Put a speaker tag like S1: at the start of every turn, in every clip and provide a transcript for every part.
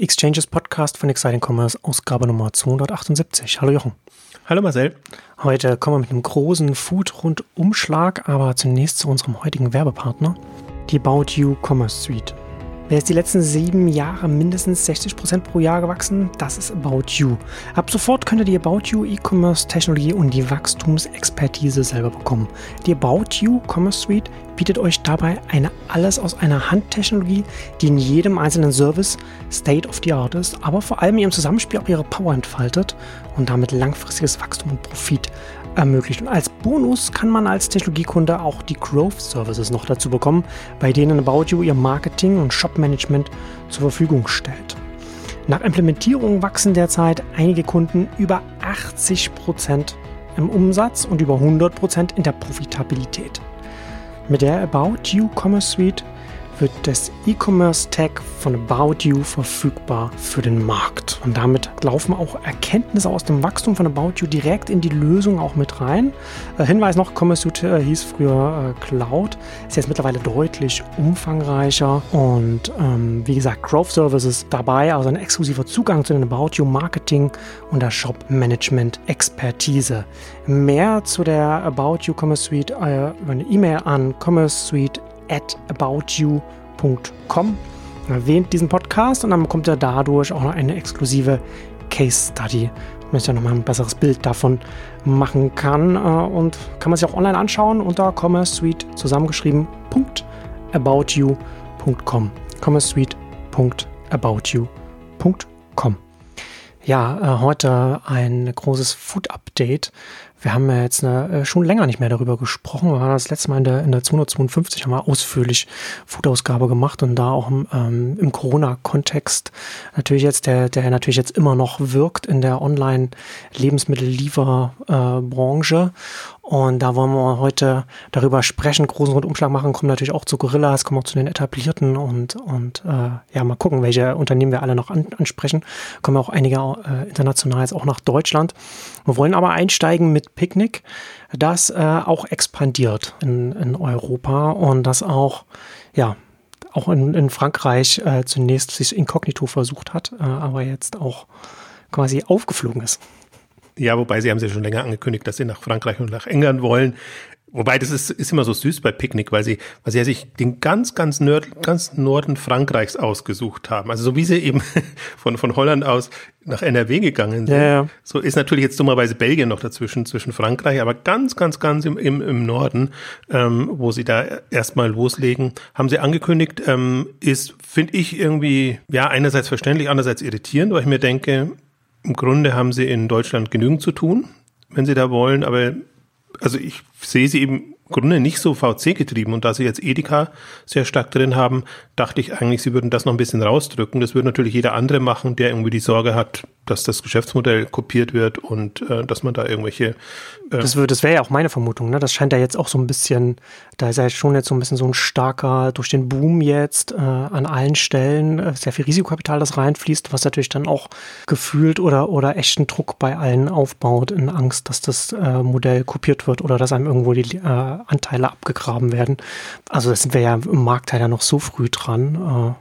S1: Exchanges Podcast von Exciting Commerce, Ausgabe Nummer 278. Hallo Jochen.
S2: Hallo Marcel.
S1: Heute kommen wir mit einem großen Food-Rundumschlag, aber zunächst zu unserem heutigen Werbepartner, die About You Commerce Suite. Wer ist die letzten sieben Jahre mindestens 60% pro Jahr gewachsen? Das ist About You. Ab sofort könnt ihr die About You E-Commerce-Technologie und die Wachstumsexpertise selber bekommen. Die About You Commerce Suite bietet euch dabei eine alles aus einer Hand-Technologie, die in jedem einzelnen Service State of the Art ist, aber vor allem ihrem Zusammenspiel auch ihre Power entfaltet und damit langfristiges Wachstum und Profit ermöglicht. Und als Bonus kann man als Technologiekunde auch die Growth Services noch dazu bekommen, bei denen About You ihr Marketing und Shop-Management zur Verfügung stellt. Nach Implementierung wachsen derzeit einige Kunden über 80% im Umsatz und über 100% in der Profitabilität. Mit der About You Commerce Suite wird das E-Commerce-Tag von About You verfügbar für den Markt. Und damit laufen auch Erkenntnisse aus dem Wachstum von About You direkt in die Lösung auch mit rein. Äh, Hinweis noch, Commerce Suite äh, hieß früher äh, Cloud, ist jetzt mittlerweile deutlich umfangreicher und ähm, wie gesagt, Growth Services dabei, also ein exklusiver Zugang zu den About You Marketing und der Shop Management Expertise. Mehr zu der About You Commerce Suite äh, über eine E-Mail an commerce suite at aboutyou.com. Erwähnt diesen Podcast und dann bekommt ihr dadurch auch noch eine exklusive Case Study, damit ihr nochmal ein besseres Bild davon machen kann. Äh, und kann man sich auch online anschauen unter Commerce Suite zusammengeschrieben.aboutyou.com. Commerce Suite.aboutyou.com. Ja, äh, heute ein großes Food-Update. Wir haben ja jetzt eine, äh, schon länger nicht mehr darüber gesprochen. Wir waren das letzte Mal in der, in der 252, haben wir ausführlich Food-Ausgabe gemacht und da auch ähm, im Corona-Kontext natürlich jetzt, der, der natürlich jetzt immer noch wirkt in der Online-Lebensmittellieferbranche. Und da wollen wir heute darüber sprechen, großen Rundumschlag machen, kommen natürlich auch zu Gorillas, kommen auch zu den etablierten und, und äh, ja, mal gucken, welche Unternehmen wir alle noch an, ansprechen. Kommen auch einige äh, international jetzt auch nach Deutschland. Wir wollen aber einsteigen mit Picknick, das äh, auch expandiert in, in Europa und das auch, ja, auch in, in Frankreich äh, zunächst sich inkognito versucht hat, äh, aber jetzt auch quasi aufgeflogen ist.
S2: Ja, wobei sie haben ja schon länger angekündigt, dass sie nach Frankreich und nach England wollen. Wobei das ist, ist immer so süß bei Picknick, weil sie, weil sie ja sich den ganz, ganz, Nord, ganz Norden Frankreichs ausgesucht haben. Also so wie sie eben von, von Holland aus nach NRW gegangen sind. Ja, ja. So ist natürlich jetzt dummerweise Belgien noch dazwischen, zwischen Frankreich, aber ganz, ganz, ganz im, im, im Norden, ähm, wo sie da erstmal loslegen, haben sie angekündigt, ähm, ist, finde ich irgendwie, ja, einerseits verständlich, andererseits irritierend, weil ich mir denke, im Grunde haben sie in Deutschland genügend zu tun, wenn sie da wollen, aber also ich sehe sie eben im Grunde nicht so VC getrieben und da sie jetzt Edeka sehr stark drin haben, dachte ich eigentlich, sie würden das noch ein bisschen rausdrücken. Das würde natürlich jeder andere machen, der irgendwie die Sorge hat, dass das Geschäftsmodell kopiert wird und äh, dass man da irgendwelche.
S1: Äh das, das wäre ja auch meine Vermutung. Ne? Das scheint ja jetzt auch so ein bisschen, da ist ja schon jetzt so ein bisschen so ein starker, durch den Boom jetzt äh, an allen Stellen äh, sehr viel Risikokapital, das reinfließt, was natürlich dann auch gefühlt oder, oder echten Druck bei allen aufbaut, in Angst, dass das äh, Modell kopiert wird oder dass einem irgendwo die äh, Anteile abgegraben werden. Also das sind wir ja im Markt ja noch so früh dran.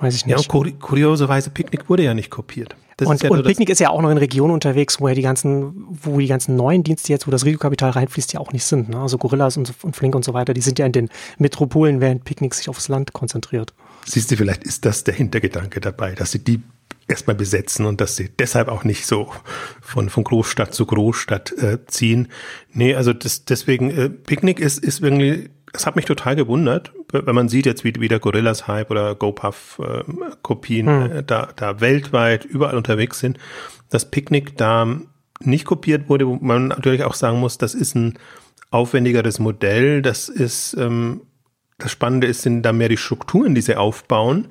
S1: Weiß ich nicht.
S2: Ja, und kurioserweise Picknick wurde ja nicht kopiert.
S1: Das und, ja und Picknick ist ja auch noch in Regionen unterwegs, wo ja die ganzen, wo die ganzen neuen Dienste jetzt, wo das Risikokapital reinfließt, ja auch nicht sind. Ne? Also Gorillas und, und Flink und so weiter, die sind ja in den Metropolen, während Picknick sich aufs Land konzentriert.
S2: Siehst du, vielleicht ist das der Hintergedanke dabei, dass sie die erstmal besetzen und dass sie deshalb auch nicht so von, von Großstadt zu Großstadt äh, ziehen. Nee, also das, deswegen, äh, Picknick ist, ist irgendwie es hat mich total gewundert, wenn man sieht jetzt, wie, wie der Gorillas Hype oder GoPuff-Kopien äh, hm. äh, da, da weltweit überall unterwegs sind, dass Picnic da nicht kopiert wurde, wo man natürlich auch sagen muss, das ist ein aufwendigeres Modell. Das ist, ähm, das Spannende ist, sind da mehr die Strukturen, die sie aufbauen,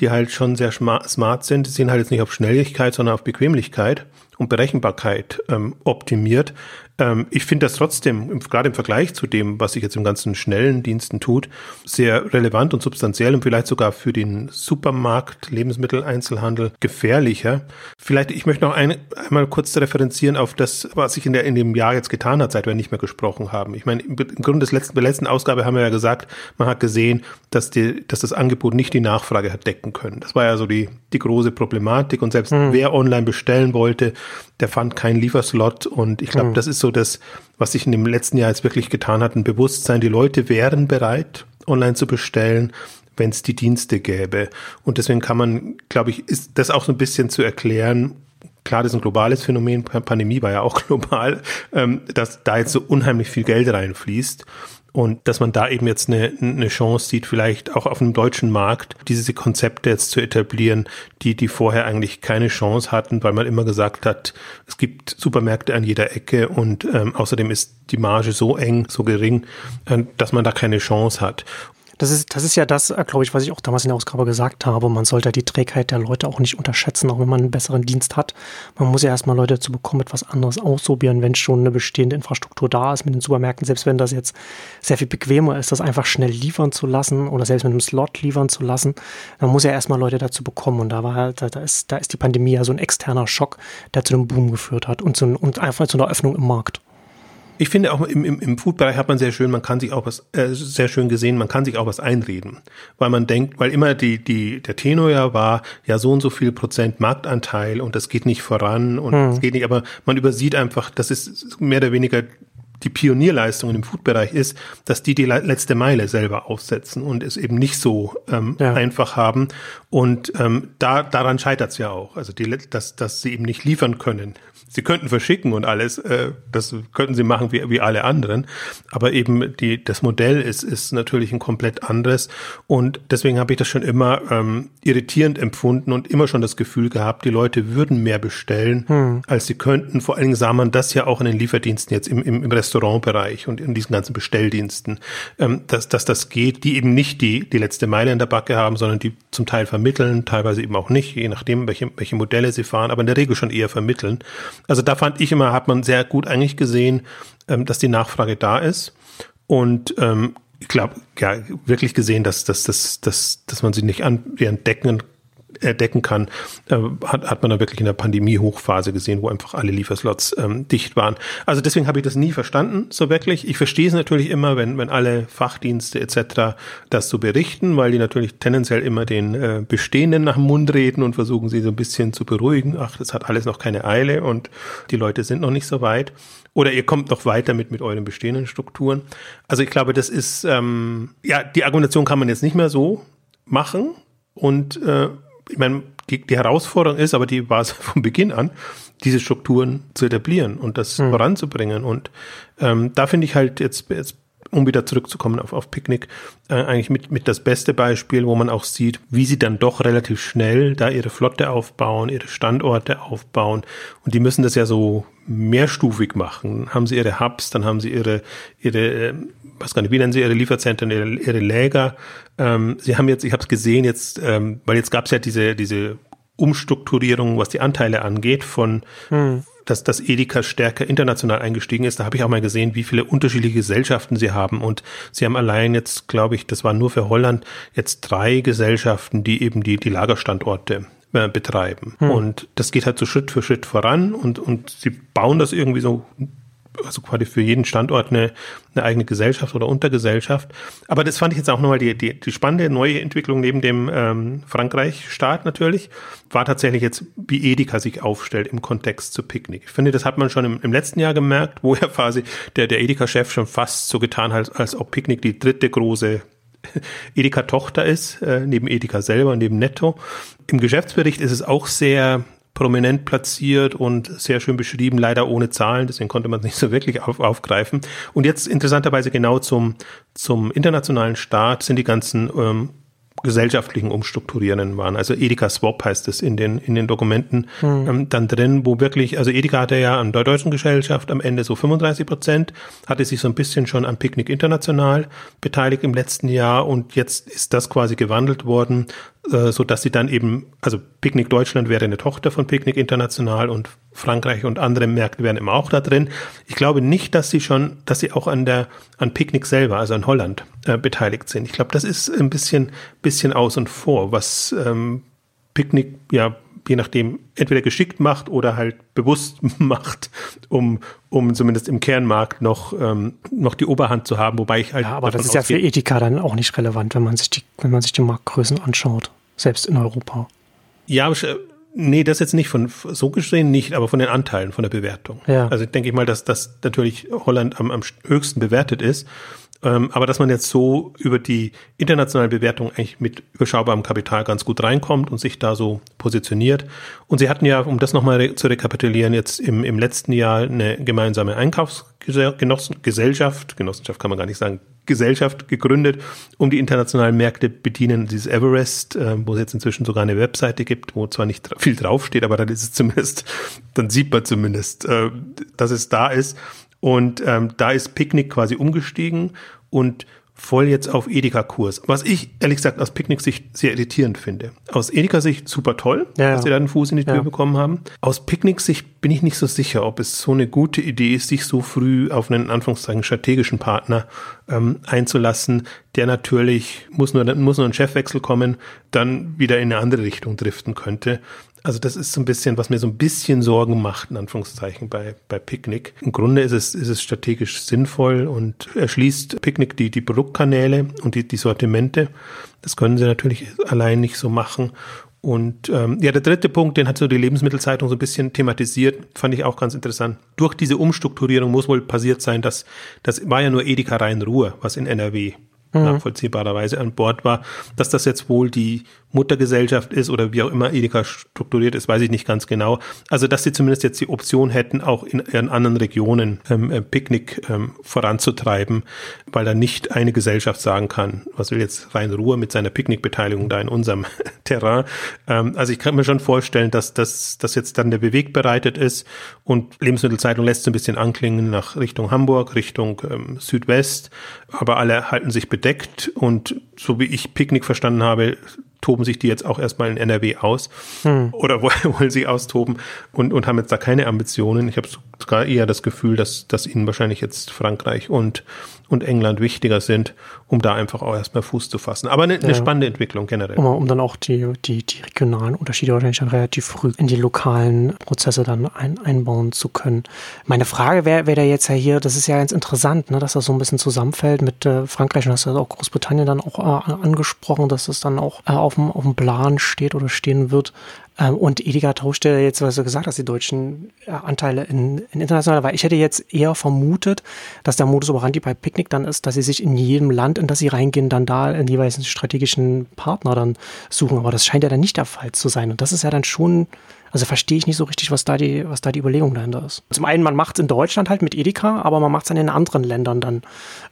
S2: die halt schon sehr smart sind. Die sind halt jetzt nicht auf Schnelligkeit, sondern auf Bequemlichkeit und Berechenbarkeit ähm, optimiert. Ähm, ich finde das trotzdem, gerade im Vergleich zu dem, was sich jetzt im ganzen schnellen Diensten tut, sehr relevant und substanziell und vielleicht sogar für den Supermarkt, Lebensmitteleinzelhandel gefährlicher. Vielleicht, ich möchte noch ein, einmal kurz referenzieren auf das, was sich in, der, in dem Jahr jetzt getan hat, seit wir nicht mehr gesprochen haben. Ich meine, im, Grunde des letzten, der letzten Ausgabe haben wir ja gesagt, man hat gesehen, dass, die, dass das Angebot nicht die Nachfrage hat decken können. Das war ja so die, die große Problematik und selbst mhm. wer online bestellen wollte, der fand keinen Lieferslot und ich glaube, mhm. das ist so das, was sich in dem letzten Jahr jetzt wirklich getan hat, ein Bewusstsein. Die Leute wären bereit, online zu bestellen, wenn es die Dienste gäbe. Und deswegen kann man, glaube ich, ist das auch so ein bisschen zu erklären, klar, das ist ein globales Phänomen, Pandemie war ja auch global, ähm, dass da jetzt so unheimlich viel Geld reinfließt und dass man da eben jetzt eine, eine Chance sieht, vielleicht auch auf dem deutschen Markt diese Konzepte jetzt zu etablieren, die, die vorher eigentlich keine Chance hatten, weil man immer gesagt hat, es gibt Supermärkte an jeder Ecke und ähm, außerdem ist die Marge so eng, so gering, äh, dass man da keine Chance hat.
S1: Das ist, das ist ja das, äh, glaube ich, was ich auch damals in der Ausgabe gesagt habe. Man sollte die Trägheit der Leute auch nicht unterschätzen, auch wenn man einen besseren Dienst hat. Man muss ja erstmal Leute dazu bekommen, etwas anderes ausprobieren, wenn schon eine bestehende Infrastruktur da ist mit den Supermärkten. Selbst wenn das jetzt sehr viel bequemer ist, das einfach schnell liefern zu lassen oder selbst mit einem Slot liefern zu lassen, dann muss ja erstmal Leute dazu bekommen. Und da war halt, da ist, da ist die Pandemie ja so ein externer Schock, der zu einem Boom geführt hat und, zu, und einfach zu einer Öffnung im Markt.
S2: Ich finde auch im, im, im Food-Bereich hat man sehr schön, man kann sich auch was, äh, sehr schön gesehen, man kann sich auch was einreden. Weil man denkt, weil immer die, die, der Tenor ja war, ja so und so viel Prozent Marktanteil und das geht nicht voran und es hm. geht nicht, aber man übersieht einfach, das ist mehr oder weniger die Pionierleistung im Food-Bereich ist, dass die die letzte Meile selber aufsetzen und es eben nicht so ähm, ja. einfach haben. Und ähm, da, daran scheitert es ja auch. Also die, dass, dass sie eben nicht liefern können sie könnten verschicken und alles, äh, das könnten sie machen wie, wie alle anderen. Aber eben die, das Modell ist, ist natürlich ein komplett anderes. Und deswegen habe ich das schon immer ähm, irritierend empfunden und immer schon das Gefühl gehabt, die Leute würden mehr bestellen, hm. als sie könnten. Vor allen Dingen sah man das ja auch in den Lieferdiensten jetzt im, im, im Restaurantbereich und in diesen ganzen Bestelldiensten, ähm, dass, dass das geht, die eben nicht die, die letzte Meile in der Backe haben, sondern die zum Teil vermitteln, teilweise eben auch nicht, je nachdem, welche, welche Modelle sie fahren, aber in der Regel schon eher vermitteln. Also da fand ich immer, hat man sehr gut eigentlich gesehen, ähm, dass die Nachfrage da ist. Und ähm, ich glaube, ja, wirklich gesehen, dass, dass, dass, dass, dass man sie nicht an, entdecken erdecken kann, äh, hat, hat man da wirklich in der Pandemie-Hochphase gesehen, wo einfach alle Lieferslots ähm, dicht waren. Also deswegen habe ich das nie verstanden, so wirklich. Ich verstehe es natürlich immer, wenn, wenn alle Fachdienste etc. das so berichten, weil die natürlich tendenziell immer den äh, Bestehenden nach dem Mund reden und versuchen sie so ein bisschen zu beruhigen. Ach, das hat alles noch keine Eile und die Leute sind noch nicht so weit. Oder ihr kommt noch weiter mit, mit euren bestehenden Strukturen. Also ich glaube, das ist, ähm, ja, die Argumentation kann man jetzt nicht mehr so machen. Und äh, ich meine, die, die Herausforderung ist, aber die war es von Beginn an, diese Strukturen zu etablieren und das mhm. voranzubringen. Und ähm, da finde ich halt jetzt, jetzt um wieder zurückzukommen auf, auf Picknick, äh, eigentlich mit, mit das beste Beispiel, wo man auch sieht, wie sie dann doch relativ schnell da ihre Flotte aufbauen, ihre Standorte aufbauen. Und die müssen das ja so mehrstufig machen. Haben sie ihre Hubs, dann haben sie ihre, ihre, was kann ich, wie nennen sie ihre Lieferzentren, ihre, ihre Läger. Ähm, sie haben jetzt, ich habe es gesehen jetzt, ähm, weil jetzt gab es ja diese, diese Umstrukturierung, was die Anteile angeht, von hm dass das Edeka stärker international eingestiegen ist. Da habe ich auch mal gesehen, wie viele unterschiedliche Gesellschaften sie haben. Und sie haben allein jetzt, glaube ich, das war nur für Holland, jetzt drei Gesellschaften, die eben die, die Lagerstandorte äh, betreiben. Hm. Und das geht halt so Schritt für Schritt voran und, und sie bauen das irgendwie so also quasi für jeden Standort eine, eine eigene Gesellschaft oder Untergesellschaft. Aber das fand ich jetzt auch nochmal die, die, die spannende neue Entwicklung neben dem ähm, Frankreich-Staat natürlich, war tatsächlich jetzt, wie Edeka sich aufstellt im Kontext zu Picknick. Ich finde, das hat man schon im, im letzten Jahr gemerkt, wo ja quasi der, der Edeka-Chef schon fast so getan hat, als ob Picknick die dritte große Edeka-Tochter ist, äh, neben Edeka selber, neben Netto. Im Geschäftsbericht ist es auch sehr prominent platziert und sehr schön beschrieben, leider ohne Zahlen, deswegen konnte man es nicht so wirklich auf, aufgreifen. Und jetzt interessanterweise genau zum, zum internationalen Start sind die ganzen ähm, gesellschaftlichen Umstrukturieren waren. Also Edeka Swap heißt es in den, in den Dokumenten mhm. ähm, dann drin, wo wirklich, also Edeka hatte ja an der deutschen Gesellschaft am Ende so 35 Prozent, hatte sich so ein bisschen schon am Picknick International beteiligt im letzten Jahr und jetzt ist das quasi gewandelt worden äh, so dass sie dann eben, also Picknick Deutschland wäre eine Tochter von Picknick International und Frankreich und andere Märkte wären immer auch da drin. Ich glaube nicht, dass sie schon, dass sie auch an der, an Picknick selber, also an Holland, äh, beteiligt sind. Ich glaube, das ist ein bisschen, bisschen aus und vor, was ähm, Picknick ja je nachdem entweder geschickt macht oder halt bewusst macht, um, um zumindest im Kernmarkt noch, ähm, noch die Oberhand zu haben, wobei ich halt.
S1: Ja, aber das ist ja für Ethika dann auch nicht relevant, wenn man sich die, wenn man sich die Marktgrößen anschaut. Selbst in Europa.
S2: Ja, aber Nee, das jetzt nicht von so gesehen nicht, aber von den Anteilen, von der Bewertung. Ja. Also denke ich mal, dass das natürlich Holland am, am höchsten bewertet ist. Ähm, aber dass man jetzt so über die internationale Bewertung eigentlich mit überschaubarem Kapital ganz gut reinkommt und sich da so positioniert. Und sie hatten ja, um das nochmal re zu rekapitulieren, jetzt im, im letzten Jahr eine gemeinsame Einkaufsgesellschaft, Genossenschaft kann man gar nicht sagen, Gesellschaft gegründet, um die internationalen Märkte bedienen, dieses Everest, äh, wo es jetzt inzwischen sogar eine Webseite gibt, wo zwar nicht viel draufsteht, aber dann ist es zumindest, dann sieht man zumindest, äh, dass es da ist. Und ähm, da ist Picknick quasi umgestiegen und voll jetzt auf Edeka-Kurs. Was ich ehrlich gesagt aus Picknick-Sicht sehr irritierend finde. Aus Edeka-Sicht super toll, ja, dass sie da einen Fuß in die Tür ja. bekommen haben. Aus Picknick-Sicht bin ich nicht so sicher, ob es so eine gute Idee ist, sich so früh auf einen Anführungszeichen strategischen Partner ähm, einzulassen, der natürlich, muss nur, muss nur ein Chefwechsel kommen, dann wieder in eine andere Richtung driften könnte. Also das ist so ein bisschen, was mir so ein bisschen Sorgen macht, in Anführungszeichen, bei, bei Picknick. Im Grunde ist es, ist es strategisch sinnvoll und erschließt Picknick die, die Produktkanäle und die, die Sortimente. Das können sie natürlich allein nicht so machen. Und ähm, ja, der dritte Punkt, den hat so die Lebensmittelzeitung so ein bisschen thematisiert, fand ich auch ganz interessant. Durch diese Umstrukturierung muss wohl passiert sein, dass das war ja nur Edeka Rhein-Ruhr, was in NRW mhm. nachvollziehbarerweise an Bord war. Dass das jetzt wohl die Muttergesellschaft ist oder wie auch immer Edeka strukturiert ist, weiß ich nicht ganz genau. Also, dass sie zumindest jetzt die Option hätten, auch in, in anderen Regionen ähm, äh, Picknick ähm, voranzutreiben, weil da nicht eine Gesellschaft sagen kann, was will jetzt rein Ruhe mit seiner Picknickbeteiligung da in unserem Terrain. Ähm, also ich kann mir schon vorstellen, dass das dass jetzt dann der Beweg bereitet ist und Lebensmittelzeitung lässt so ein bisschen anklingen nach Richtung Hamburg, Richtung ähm, Südwest, aber alle halten sich bedeckt und so wie ich Picknick verstanden habe, toben sich die jetzt auch erstmal in NRW aus hm. oder wollen sie austoben und, und haben jetzt da keine Ambitionen. Ich habe sogar eher das Gefühl, dass, dass ihnen wahrscheinlich jetzt Frankreich und, und England wichtiger sind, um da einfach auch erstmal Fuß zu fassen. Aber eine, eine spannende Entwicklung generell.
S1: Um, um dann auch die, die, die regionalen Unterschiede wahrscheinlich dann relativ früh in die lokalen Prozesse dann ein, einbauen zu können. Meine Frage wäre wär da jetzt ja hier, das ist ja ganz interessant, ne, dass das so ein bisschen zusammenfällt mit äh, Frankreich und hast du auch Großbritannien dann auch äh, angesprochen, dass das dann auch äh, auf dem, auf dem Plan steht oder stehen wird. Ähm, und Edeka tauschte jetzt, was du gesagt hast, die deutschen äh, Anteile in, in internationaler, weil ich hätte jetzt eher vermutet, dass der Modus operandi bei Picknick dann ist, dass sie sich in jedem Land, in das sie reingehen, dann da in jeweils einen strategischen Partner dann suchen. Aber das scheint ja dann nicht der Fall zu sein. Und das ist ja dann schon also verstehe ich nicht so richtig, was da die, was da die Überlegung dahinter ist. Zum einen, man macht es in Deutschland halt mit Edeka, aber man macht es dann in anderen Ländern dann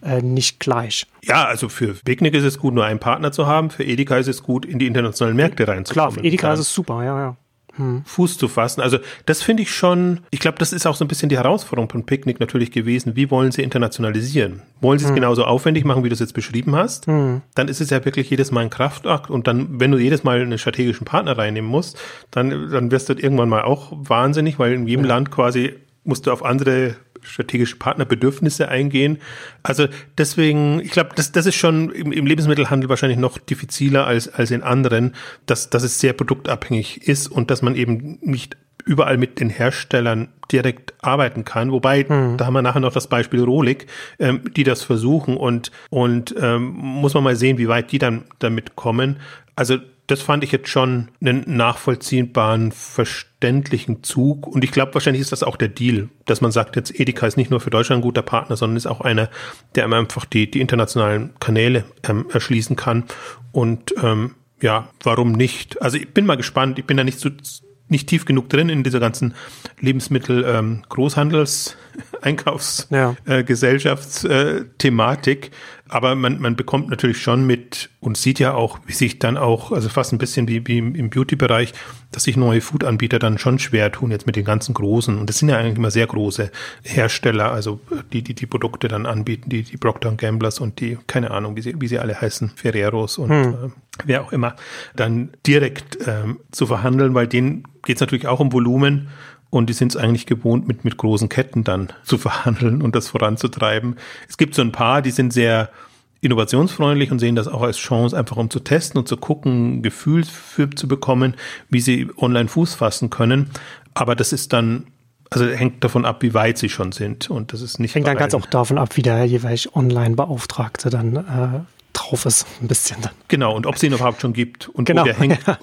S1: äh, nicht gleich.
S2: Ja, also für Picknick ist es gut, nur einen Partner zu haben. Für Edeka ist es gut, in die internationalen Märkte reinzukommen.
S1: Klar, für Edeka ist es super, ja, ja
S2: hm. Fuß zu fassen. Also das finde ich schon, ich glaube, das ist auch so ein bisschen die Herausforderung von Picknick natürlich gewesen. Wie wollen sie internationalisieren? Wollen sie es hm. genauso aufwendig machen, wie du es jetzt beschrieben hast? Hm. Dann ist es ja wirklich jedes Mal ein Kraftakt und dann, wenn du jedes Mal einen strategischen Partner reinnehmen musst, dann, dann wirst du irgendwann mal auch wahnsinnig, weil in jedem ja. Land quasi musst du auf andere strategische Partnerbedürfnisse eingehen. Also deswegen, ich glaube, das, das ist schon im, im, Lebensmittelhandel wahrscheinlich noch diffiziler als, als in anderen, dass, dass es sehr produktabhängig ist und dass man eben nicht überall mit den Herstellern direkt arbeiten kann. Wobei, hm. da haben wir nachher noch das Beispiel Rolik, ähm, die das versuchen und, und ähm, muss man mal sehen, wie weit die dann damit kommen. Also das fand ich jetzt schon einen nachvollziehbaren, verständlichen Zug. Und ich glaube, wahrscheinlich ist das auch der Deal, dass man sagt, jetzt Edeka ist nicht nur für Deutschland ein guter Partner, sondern ist auch einer, der einfach die, die internationalen Kanäle ähm, erschließen kann. Und ähm, ja, warum nicht? Also ich bin mal gespannt. Ich bin da nicht so nicht tief genug drin in dieser ganzen Lebensmittel ähm, Einkaufsgesellschaftsthematik. Äh, aber man, man bekommt natürlich schon mit und sieht ja auch, wie sich dann auch, also fast ein bisschen wie, wie im Beauty-Bereich, dass sich neue Food-Anbieter dann schon schwer tun, jetzt mit den ganzen großen. Und das sind ja eigentlich immer sehr große Hersteller, also die, die die Produkte dann anbieten, die, die Procter Gamblers und die, keine Ahnung, wie sie, wie sie alle heißen, Ferreros und hm. äh, wer auch immer, dann direkt ähm, zu verhandeln, weil denen geht es natürlich auch um Volumen und die sind es eigentlich gewohnt, mit, mit großen Ketten dann zu verhandeln und das voranzutreiben. Es gibt so ein paar, die sind sehr innovationsfreundlich und sehen das auch als Chance, einfach um zu testen und zu gucken, Gefühl für zu bekommen, wie sie online Fuß fassen können. Aber das ist dann also hängt davon ab, wie weit sie schon sind. Und das ist nicht.
S1: Hängt dann ganz auch davon ab, wie der jeweils Online-Beauftragte dann äh, drauf ist, ein bisschen dann.
S2: Genau, und ob es ihn überhaupt schon gibt und
S1: genau,
S2: wo der hängt.
S1: Ja.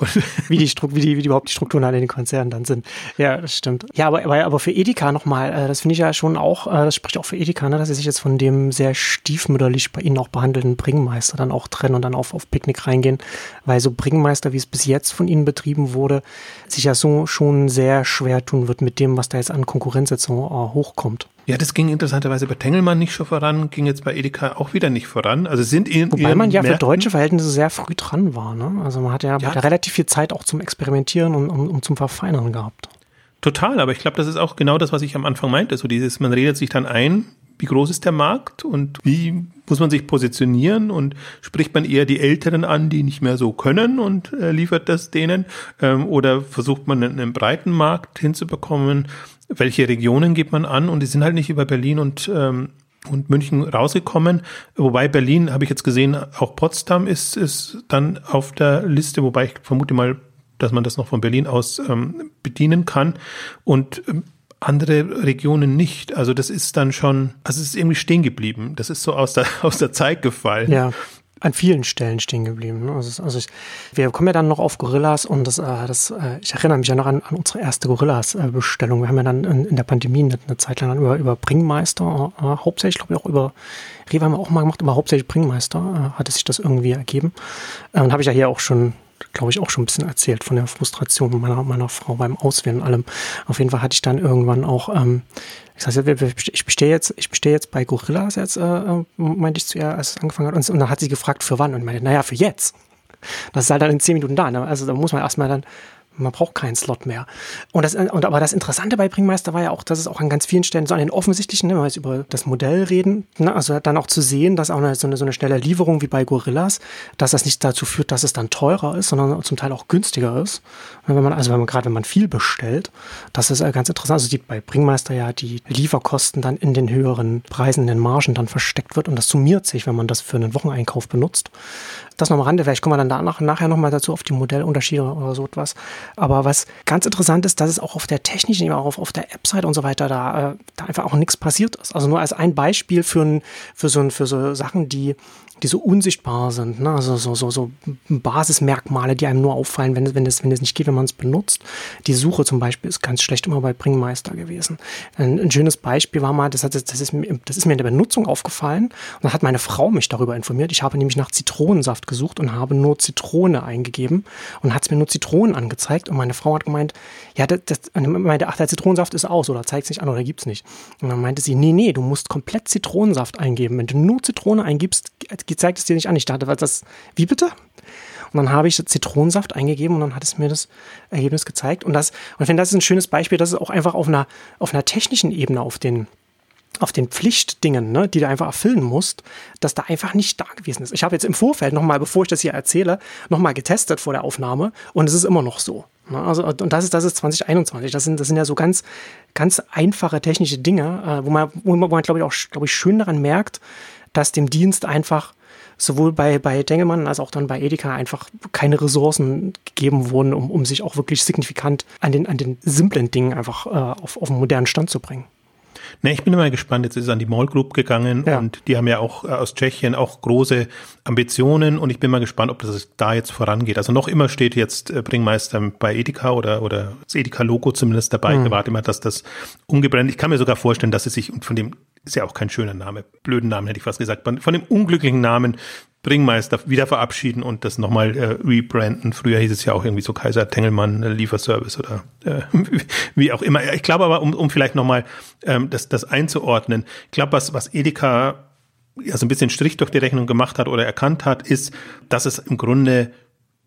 S1: wie, die, wie, die, wie die überhaupt die Strukturen halt in den Konzernen dann sind. Ja, das stimmt. Ja, aber, aber, aber für Edeka nochmal, äh, das finde ich ja schon auch, äh, das spricht auch für Edeka, ne, dass sie sich jetzt von dem sehr stiefmütterlich bei ihnen auch behandelten Bringmeister dann auch trennen und dann auf, auf Picknick reingehen, weil so Bringmeister, wie es bis jetzt von ihnen betrieben wurde, sich ja so schon sehr schwer tun wird mit dem, was da jetzt an Konkurrenz jetzt so äh, hochkommt.
S2: Ja, das ging interessanterweise bei Tengelmann nicht schon voran, ging jetzt bei Edeka auch wieder nicht voran. Also sind in,
S1: Wobei man ja für deutsche Verhältnisse sehr früh dran war. Ne? Also man hat ja, ja. Hat ja relativ viel Zeit auch zum Experimentieren und um, um zum Verfeinern gehabt.
S2: Total, aber ich glaube, das ist auch genau das, was ich am Anfang meinte. So dieses, man redet sich dann ein, wie groß ist der Markt und wie muss man sich positionieren und spricht man eher die Älteren an, die nicht mehr so können und äh, liefert das denen ähm, oder versucht man einen, breiten Markt hinzubekommen welche Regionen geht man an und die sind halt nicht über Berlin und ähm, und München rausgekommen. Wobei Berlin, habe ich jetzt gesehen, auch Potsdam ist, ist dann auf der Liste, wobei ich vermute mal, dass man das noch von Berlin aus ähm, bedienen kann. Und ähm, andere Regionen nicht. Also das ist dann schon, also es ist irgendwie stehen geblieben. Das ist so aus der, aus der Zeit gefallen.
S1: Ja an vielen Stellen stehen geblieben. Also, also ich, wir kommen ja dann noch auf Gorillas und das, äh, das, äh, ich erinnere mich ja noch an, an unsere erste Gorillas-Bestellung. Wir haben ja dann in, in der Pandemie eine, Zeit lang über, über Bringmeister, äh, hauptsächlich, glaube ich, auch über Rewe haben wir auch mal gemacht, aber hauptsächlich Bringmeister äh, hatte sich das irgendwie ergeben. Äh, und habe ich ja hier auch schon glaube ich, auch schon ein bisschen erzählt von der Frustration meiner, meiner Frau beim Auswählen und allem. Auf jeden Fall hatte ich dann irgendwann auch ähm, ich ich bestehe jetzt, ich bestehe jetzt bei Gorillas jetzt, äh, äh, meinte ich zu ihr, als es angefangen hat. Und, und dann hat sie gefragt, für wann? Und ich meinte, naja, für jetzt. Das ist halt dann in zehn Minuten da. Ne? Also da muss man erstmal dann man braucht keinen Slot mehr. Und, das, und aber das Interessante bei Bringmeister war ja auch, dass es auch an ganz vielen Stellen, so an den offensichtlichen, ne, wenn wir jetzt über das Modell reden, ne, also dann auch zu sehen, dass auch eine, so, eine, so eine schnelle Lieferung wie bei Gorillas, dass das nicht dazu führt, dass es dann teurer ist, sondern zum Teil auch günstiger ist. Wenn man, also wenn man gerade, wenn man viel bestellt, das ist ganz interessant. Also die, bei Bringmeister ja die Lieferkosten dann in den höheren Preisen, in den Margen dann versteckt wird und das summiert sich, wenn man das für einen Wocheneinkauf benutzt. Das noch am Rande, vielleicht kommen wir dann danach, nachher nochmal dazu auf die Modellunterschiede oder so etwas. Aber was ganz interessant ist, dass es auch auf der technischen, auch auf, auf der App-Seite und so weiter, da, äh, da einfach auch nichts passiert ist. Also nur als ein Beispiel für, ein, für, so, für so Sachen, die die so unsichtbar sind, ne? also so, so, so Basismerkmale, die einem nur auffallen, wenn es, wenn wenn nicht geht, wenn man es benutzt. Die Suche zum Beispiel ist ganz schlecht immer bei Bringmeister gewesen. Ein, ein schönes Beispiel war mal, das, hat, das, ist, das ist mir in der Benutzung aufgefallen und dann hat meine Frau mich darüber informiert. Ich habe nämlich nach Zitronensaft gesucht und habe nur Zitrone eingegeben und hat es mir nur Zitronen angezeigt und meine Frau hat gemeint, ja, das, das meinte, ach, der Zitronensaft ist aus oder zeigt es nicht an oder gibt es nicht. Und dann meinte sie, nee, nee, du musst komplett Zitronensaft eingeben. Wenn du nur Zitrone eingibst, zeigt es dir nicht an. Ich dachte, was das, wie bitte? Und dann habe ich Zitronensaft eingegeben und dann hat es mir das Ergebnis gezeigt. Und das, und ich finde, das ist ein schönes Beispiel, dass es auch einfach auf einer, auf einer technischen Ebene auf den, auf den Pflichtdingen, ne, die du einfach erfüllen musst, dass da einfach nicht da gewesen ist. Ich habe jetzt im Vorfeld nochmal, bevor ich das hier erzähle, nochmal getestet vor der Aufnahme und es ist immer noch so. Ne? Also, und das ist, das ist 2021. Das sind, das sind ja so ganz, ganz einfache technische Dinge, äh, wo man, wo man, man glaube ich, auch, glaube ich, schön daran merkt, dass dem Dienst einfach sowohl bei, bei Dengelmann als auch dann bei Edeka einfach keine Ressourcen gegeben wurden, um, um sich auch wirklich signifikant an den, an den simplen Dingen einfach äh, auf, auf einen modernen Stand zu bringen.
S2: Ne, ich bin immer gespannt. Jetzt ist es an die Mall Group gegangen ja. und die haben ja auch äh, aus Tschechien auch große Ambitionen und ich bin mal gespannt, ob das da jetzt vorangeht. Also noch immer steht jetzt äh, Bringmeister bei Edeka oder, oder das Edeka-Logo zumindest dabei. Mhm. Ich warte immer, dass das umgebrannt. Ich kann mir sogar vorstellen, dass es sich, von dem ist ja auch kein schöner Name, blöden Namen hätte ich fast gesagt, von dem unglücklichen Namen Bringmeister wieder verabschieden und das nochmal äh, rebranden. Früher hieß es ja auch irgendwie so Kaiser Tengelmann äh, Lieferservice oder äh, wie auch immer. Ich glaube aber, um, um vielleicht nochmal ähm, das, das einzuordnen, ich glaube, was, was Edeka ja so ein bisschen Strich durch die Rechnung gemacht hat oder erkannt hat, ist, dass es im Grunde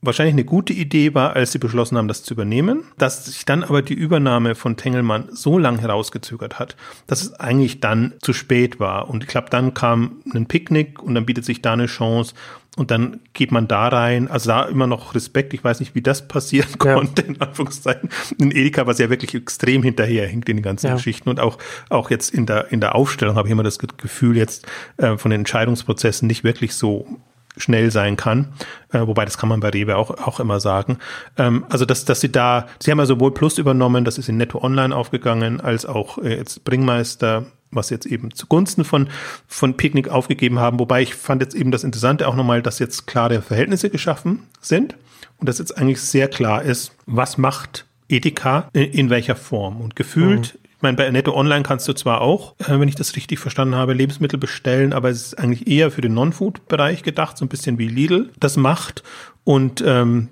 S2: wahrscheinlich eine gute Idee war, als sie beschlossen haben, das zu übernehmen, dass sich dann aber die Übernahme von Tengelmann so lang herausgezögert hat, dass es eigentlich dann zu spät war. Und ich glaube, dann kam ein Picknick und dann bietet sich da eine Chance und dann geht man da rein. Also da immer noch Respekt. Ich weiß nicht, wie das passieren ja. konnte, in Anführungszeichen. In Edeka, was ja wirklich extrem hinterherhinkt in den ganzen ja. Geschichten. Und auch, auch jetzt in der, in der Aufstellung habe ich immer das Gefühl, jetzt äh, von den Entscheidungsprozessen nicht wirklich so schnell sein kann, äh, wobei das kann man bei Rewe auch, auch immer sagen. Ähm, also dass, dass sie da, sie haben ja sowohl Plus übernommen, das ist in Netto Online aufgegangen, als auch äh, jetzt Bringmeister was jetzt eben zugunsten von, von Picknick aufgegeben haben. Wobei ich fand jetzt eben das Interessante auch nochmal, dass jetzt klare Verhältnisse geschaffen sind und dass jetzt eigentlich sehr klar ist, was macht Edeka in, in welcher Form. Und gefühlt, mhm. Meine, bei Netto Online kannst du zwar auch, äh, wenn ich das richtig verstanden habe, Lebensmittel bestellen, aber es ist eigentlich eher für den Non-Food-Bereich gedacht, so ein bisschen wie Lidl das macht. Und ähm,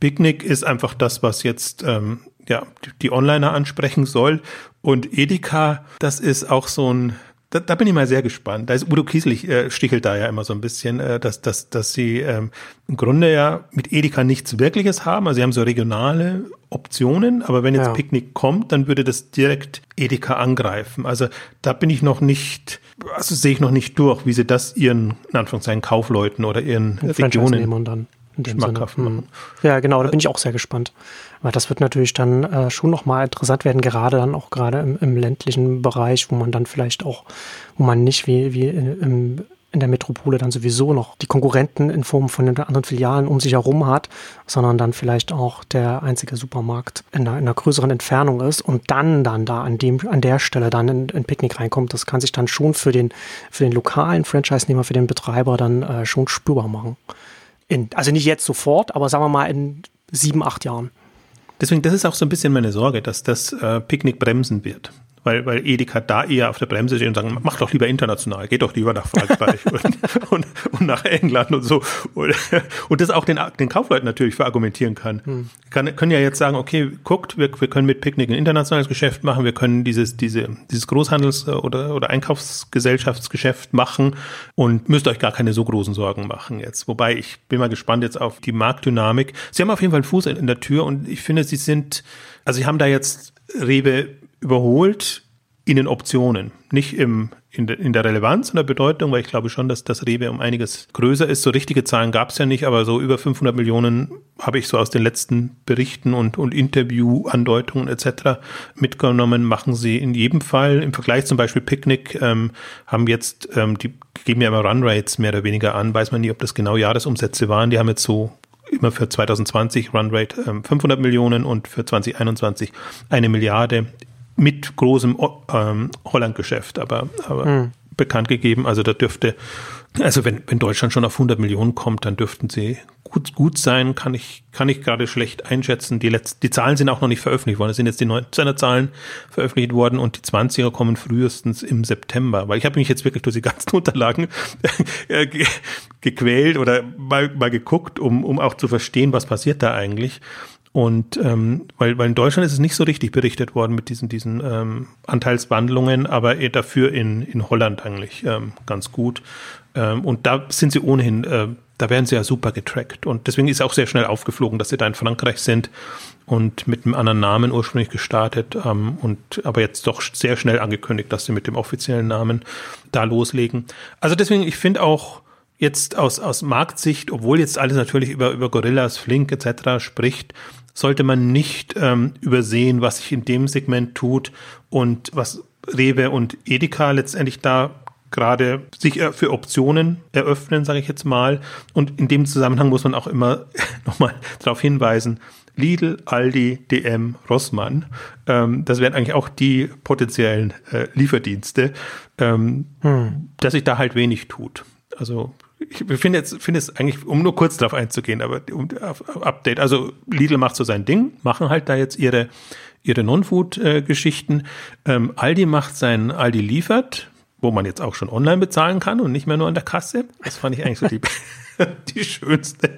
S2: Picnic ist einfach das, was jetzt ähm, ja, die Onliner ansprechen soll. Und Edeka, das ist auch so ein, da, da bin ich mal sehr gespannt. Da ist Udo Kieslich äh, stichelt da ja immer so ein bisschen, äh, dass, dass, dass sie ähm, im Grunde ja mit Edeka nichts Wirkliches haben. Also sie haben so regionale Optionen, aber wenn jetzt ja. Picknick kommt, dann würde das direkt Edeka angreifen. Also da bin ich noch nicht, also sehe ich noch nicht durch, wie sie das ihren, in Anführungszeichen, Kaufleuten oder ihren Regionen
S1: dann in dem Sinne. Mhm. Ja, genau, da bin ich auch sehr gespannt. Weil das wird natürlich dann äh, schon nochmal interessant werden, gerade dann auch gerade im, im, ländlichen Bereich, wo man dann vielleicht auch, wo man nicht wie, wie in, im, in der Metropole dann sowieso noch die Konkurrenten in Form von den anderen Filialen um sich herum hat, sondern dann vielleicht auch der einzige Supermarkt in einer, in einer größeren Entfernung ist und dann dann da an dem an der Stelle dann in, in Picknick reinkommt. Das kann sich dann schon für den für den lokalen Franchise-Nehmer, für den Betreiber dann äh, schon spürbar machen. In, also nicht jetzt sofort, aber sagen wir mal in sieben, acht Jahren.
S2: Deswegen, das ist auch so ein bisschen meine Sorge, dass das äh, Picknick bremsen wird weil, weil Edeka da eher auf der Bremse steht und sagen, mach doch lieber international, geht doch lieber nach Frankreich und, und, und, nach England und so. Und, und das auch den, den Kaufleuten natürlich verargumentieren kann. Hm. kann. Können ja jetzt sagen, okay, guckt, wir, wir können mit Picknick ein internationales Geschäft machen, wir können dieses, diese, dieses Großhandels- oder, oder Einkaufsgesellschaftsgeschäft machen und müsst euch gar keine so großen Sorgen machen jetzt. Wobei ich bin mal gespannt jetzt auf die Marktdynamik. Sie haben auf jeden Fall einen Fuß in, in der Tür und ich finde, sie sind, also sie haben da jetzt Rewe überholt in den Optionen, nicht im, in, de, in der Relevanz und der Bedeutung, weil ich glaube schon, dass das Rewe um einiges größer ist. So richtige Zahlen gab es ja nicht, aber so über 500 Millionen habe ich so aus den letzten Berichten und, und Interviewandeutungen etc. mitgenommen. Machen sie in jedem Fall im Vergleich zum Beispiel Picnic ähm, haben jetzt ähm, die geben ja immer Runrates mehr oder weniger an. Weiß man nie, ob das genau Jahresumsätze waren. Die haben jetzt so immer für 2020 Runrate ähm, 500 Millionen und für 2021 eine Milliarde mit großem ähm, Holland-Geschäft, aber, aber hm. bekannt gegeben. Also da dürfte, also wenn, wenn Deutschland schon auf 100 Millionen kommt, dann dürften sie gut, gut sein, kann ich, kann ich gerade schlecht einschätzen. Die, letzten, die Zahlen sind auch noch nicht veröffentlicht worden. Es sind jetzt die 19er Zahlen veröffentlicht worden und die 20er kommen frühestens im September. Weil ich habe mich jetzt wirklich durch die ganzen Unterlagen äh, gequält oder mal, mal geguckt, um, um auch zu verstehen, was passiert da eigentlich. Und ähm, weil, weil in Deutschland ist es nicht so richtig berichtet worden mit diesen, diesen ähm, Anteilswandlungen, aber dafür in, in Holland eigentlich ähm, ganz gut. Ähm, und da sind sie ohnehin, äh, da werden sie ja super getrackt. Und deswegen ist auch sehr schnell aufgeflogen, dass sie da in Frankreich sind und mit einem anderen Namen ursprünglich gestartet ähm, und aber jetzt doch sehr schnell angekündigt, dass sie mit dem offiziellen Namen da loslegen. Also deswegen, ich finde auch, jetzt aus, aus Marktsicht, obwohl jetzt alles natürlich über, über Gorillas, Flink etc. spricht, sollte man nicht ähm, übersehen, was sich in dem Segment tut und was Rewe und Edeka letztendlich da gerade sich äh, für Optionen eröffnen, sage ich jetzt mal. Und in dem Zusammenhang muss man auch immer nochmal darauf hinweisen, Lidl, Aldi, DM, Rossmann, ähm, das wären eigentlich auch die potenziellen äh, Lieferdienste, ähm, hm. dass sich da halt wenig tut. Also ich finde jetzt, finde es eigentlich, um nur kurz darauf einzugehen, aber um, Update. Also Lidl macht so sein Ding, machen halt da jetzt ihre, ihre Non-Food-Geschichten. Ähm, Aldi macht sein Aldi liefert, wo man jetzt auch schon online bezahlen kann und nicht mehr nur an der Kasse. Das fand ich eigentlich so die, die schönste,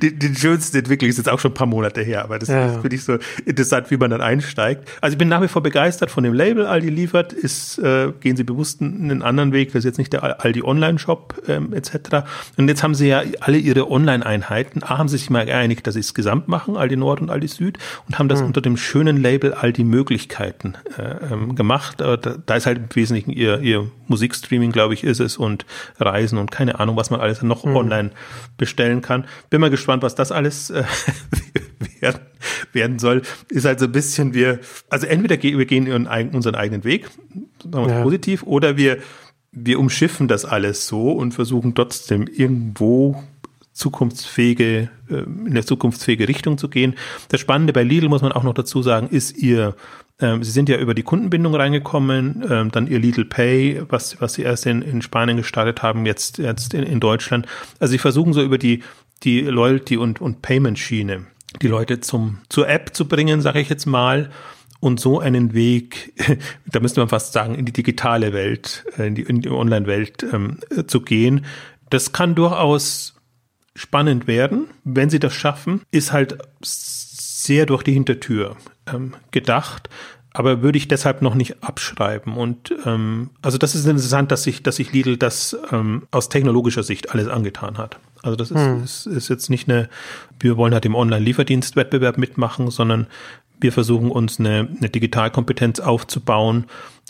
S2: die, die schönste Entwicklung ist jetzt auch schon ein paar Monate her, aber das, ja. das finde ich so interessant, wie man dann einsteigt. Also ich bin nach wie vor begeistert von dem Label Aldi liefert, ist, äh, gehen sie bewusst einen anderen Weg, das ist jetzt nicht der Aldi Online-Shop ähm, etc. Und jetzt haben sie ja alle ihre Online-Einheiten, A, haben sie sich mal geeinigt, dass sie es gesamt machen, Aldi Nord und Aldi Süd, und haben das mhm. unter dem schönen Label Aldi Möglichkeiten äh, ähm, gemacht. Da, da ist halt im Wesentlichen ihr, ihr Musikstreaming, glaube ich, ist es und Reisen und keine Ahnung, was man alles noch mhm. online bestellen kann. Bin mal gespannt, was das alles äh, werden, werden soll. Ist halt so ein bisschen wir, also entweder gehen wir gehen unseren eigenen Weg, sagen wir ja. positiv, oder wir wir umschiffen das alles so und versuchen trotzdem irgendwo zukunftsfähige, äh, in der zukunftsfähige Richtung zu gehen. Das Spannende bei Lidl muss man auch noch dazu sagen, ist ihr Ähm, sie sind ja über die Kundenbindung reingekommen, ähm, dann ihr Lidl Pay, was, was sie erst in, in Spanien gestartet haben, jetzt, jetzt in, in Deutschland. Also sie versuchen so über die, die Loyalty und, und Payment-Schiene die Leute zum, zur App zu bringen, sage ich jetzt mal, und so einen Weg, da müsste man fast sagen, in die digitale Welt, äh, in die, in die Online-Welt ähm, zu gehen. Das kann durchaus spannend werden, wenn sie das schaffen, ist halt sehr durch die Hintertür ähm, gedacht, aber würde ich deshalb noch nicht abschreiben. Und ähm, also das ist interessant, dass sich, dass sich Lidl das ähm, aus technologischer Sicht alles angetan hat. Also das ist, hm. ist, ist jetzt nicht eine, wir wollen halt im Online-Lieferdienst-Wettbewerb mitmachen, sondern wir versuchen uns eine, eine Digitalkompetenz aufzubauen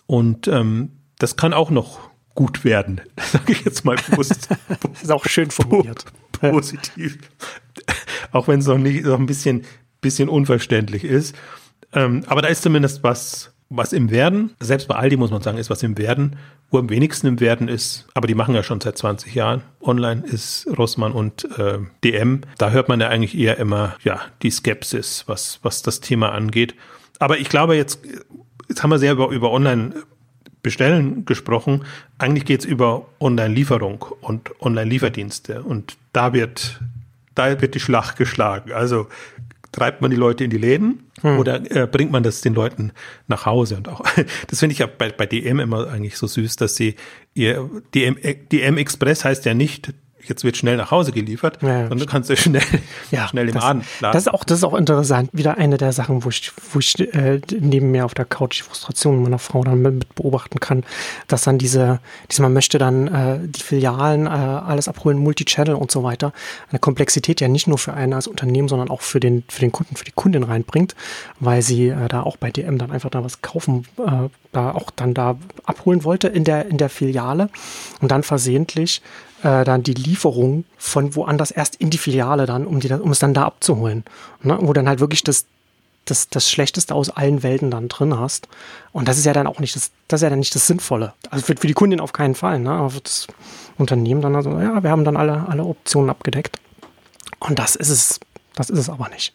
S2: und ähm, das kann auch noch gut werden, sage ich jetzt mal bewusst.
S1: das ist auch schön formuliert.
S2: Positiv. auch wenn es noch nicht noch ein bisschen, bisschen unverständlich ist. Ähm, aber da ist zumindest was, was im Werden. Selbst bei Aldi muss man sagen, ist was im Werden. Wo am wenigsten im Werden ist, aber die machen ja schon seit 20 Jahren online, ist Rossmann und äh, DM. Da hört man ja eigentlich eher immer, ja, die Skepsis, was, was das Thema angeht. Aber ich glaube, jetzt, jetzt haben wir sehr über, über Online Bestellen gesprochen. Eigentlich geht es über Online-Lieferung und Online-Lieferdienste. Und da wird, da wird die Schlacht geschlagen. Also treibt man die Leute in die Läden hm. oder äh, bringt man das den Leuten nach Hause? Und auch, das finde ich ja bei, bei DM immer eigentlich so süß, dass sie ihr DM, DM Express heißt ja nicht jetzt wird schnell nach Hause geliefert, ja, sondern du kannst du schnell, ja, schnell im
S1: das,
S2: Laden
S1: laden. Das ist auch, das ist auch interessant. Wieder eine der Sachen, wo ich, wo ich äh, neben mir auf der Couch die Frustration meiner Frau dann mit, beobachten kann, dass dann diese, diese man möchte dann äh, die Filialen äh, alles abholen, Multichannel und so weiter, eine Komplexität ja nicht nur für einen als Unternehmen, sondern auch für den, für den Kunden, für die Kundin reinbringt, weil sie äh, da auch bei DM dann einfach da was kaufen, äh, da auch dann da abholen wollte in der, in der Filiale und dann versehentlich äh, dann die Lieferung von woanders erst in die Filiale dann, um, die, um es dann da abzuholen. Ne? Wo dann halt wirklich das, das, das Schlechteste aus allen Welten dann drin hast. Und das ist ja dann auch nicht das, das ist ja dann nicht das Sinnvolle. Also für, für die Kundin auf keinen Fall. Ne? Aber für das Unternehmen dann also, ja, wir haben dann alle, alle Optionen abgedeckt. Und das ist es, das ist es aber nicht.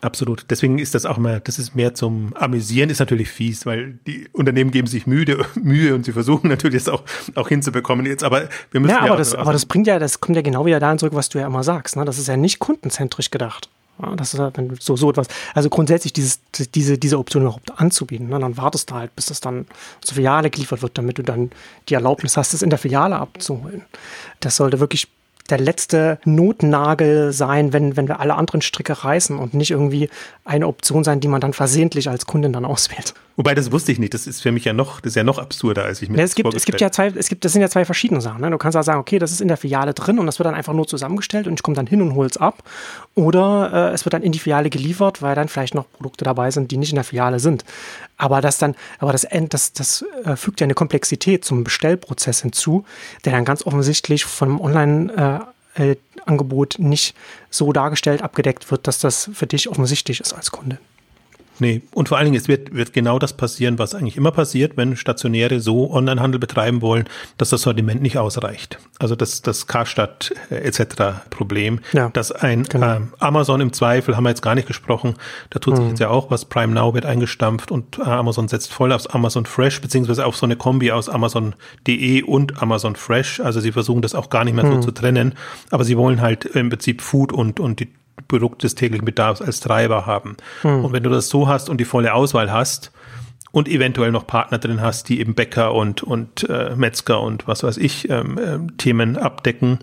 S2: Absolut. Deswegen ist das auch mal, das ist mehr zum Amüsieren, ist natürlich fies, weil die Unternehmen geben sich Mühe, Mühe und sie versuchen natürlich das auch, auch hinzubekommen jetzt, aber wir müssen
S1: ja. aber, ja das, aber das bringt ja, das kommt ja genau wieder dahin zurück, was du ja immer sagst, ne? Das ist ja nicht kundenzentrisch gedacht. Ja, das ist halt so, so etwas. Also grundsätzlich dieses, diese, diese Option überhaupt anzubieten. Ne? Dann wartest du halt, bis das dann zur Filiale geliefert wird, damit du dann die Erlaubnis hast, es in der Filiale abzuholen. Das sollte wirklich der letzte Notnagel sein, wenn, wenn wir alle anderen Stricke reißen und nicht irgendwie eine Option sein, die man dann versehentlich als Kundin dann auswählt.
S2: Wobei, das wusste ich nicht. Das ist für mich ja noch, das ist ja noch absurder, als ich mir
S1: ja, es gibt, es gibt ja zwei, es gibt, das sind ja zwei verschiedene Sachen. Ne? Du kannst ja sagen, okay, das ist in der Filiale drin und das wird dann einfach nur zusammengestellt und ich komme dann hin und hole es ab. Oder äh, es wird dann in die Filiale geliefert, weil dann vielleicht noch Produkte dabei sind, die nicht in der Filiale sind. Aber das dann, aber das, das, das äh, fügt ja eine Komplexität zum Bestellprozess hinzu, der dann ganz offensichtlich vom Online- äh, nicht so dargestellt, abgedeckt wird, dass das für dich offensichtlich ist als Kunde.
S2: Nee, und vor allen Dingen, es wird, wird genau das passieren, was eigentlich immer passiert, wenn Stationäre so Onlinehandel betreiben wollen, dass das Sortiment nicht ausreicht. Also das, das Karstadt äh, etc. Problem, ja, dass ein genau. äh, Amazon im Zweifel, haben wir jetzt gar nicht gesprochen, da tut mhm. sich jetzt ja auch was, Prime Now wird eingestampft und äh, Amazon setzt voll aufs Amazon Fresh, beziehungsweise auf so eine Kombi aus Amazon.de und Amazon Fresh. Also sie versuchen das auch gar nicht mehr mhm. so zu trennen, aber sie wollen halt im Prinzip Food und, und die Produkt des täglichen Bedarfs als Treiber haben. Hm. Und wenn du das so hast und die volle Auswahl hast und eventuell noch Partner drin hast, die eben Bäcker und, und äh, Metzger und was weiß ich ähm, äh, Themen abdecken,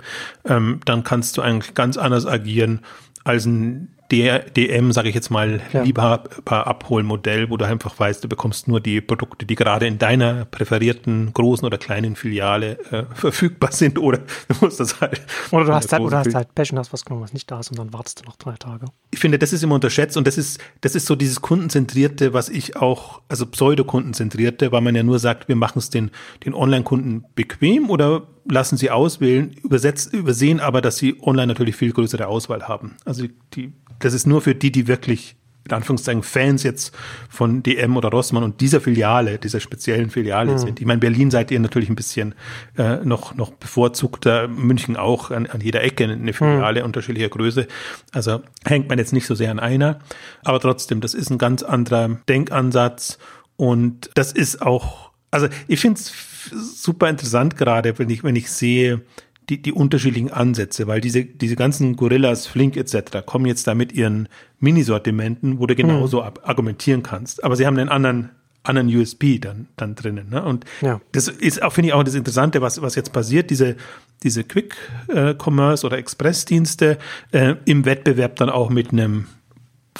S2: ähm, dann kannst du eigentlich ganz anders agieren als ein DM, sage ich jetzt mal, ja. lieber Abholmodell, wo du einfach weißt, du bekommst nur die Produkte, die gerade in deiner präferierten großen oder kleinen Filiale äh, verfügbar sind oder du musst das halt.
S1: Oder du hast halt, oder hast halt Pech und hast was genommen, was nicht da ist und dann wartest du noch drei Tage.
S2: Ich finde, das ist immer unterschätzt und das ist, das ist so dieses Kundenzentrierte, was ich auch, also Pseudo-Kundenzentrierte, weil man ja nur sagt, wir machen es den, den Online-Kunden bequem oder lassen sie auswählen, übersetzt, übersehen aber, dass sie online natürlich viel größere Auswahl haben. Also die das ist nur für die, die wirklich in Anführungszeichen Fans jetzt von DM oder Rossmann und dieser Filiale, dieser speziellen Filiale mhm. sind. Ich meine, Berlin seid ihr natürlich ein bisschen äh, noch, noch bevorzugter, München auch an, an jeder Ecke eine Filiale mhm. unterschiedlicher Größe. Also hängt man jetzt nicht so sehr an einer, aber trotzdem, das ist ein ganz anderer Denkansatz und das ist auch, also ich finde es super interessant gerade, wenn ich, wenn ich sehe, die, die unterschiedlichen Ansätze, weil diese, diese ganzen Gorillas, Flink etc. kommen jetzt da mit ihren Minisortimenten, wo du genauso mhm. argumentieren kannst. Aber sie haben einen anderen anderen USB dann, dann drinnen. Ne? Und ja. das ist auch, finde ich, auch das Interessante, was, was jetzt passiert, diese, diese Quick-Commerce oder Expressdienste äh, im Wettbewerb dann auch mit einem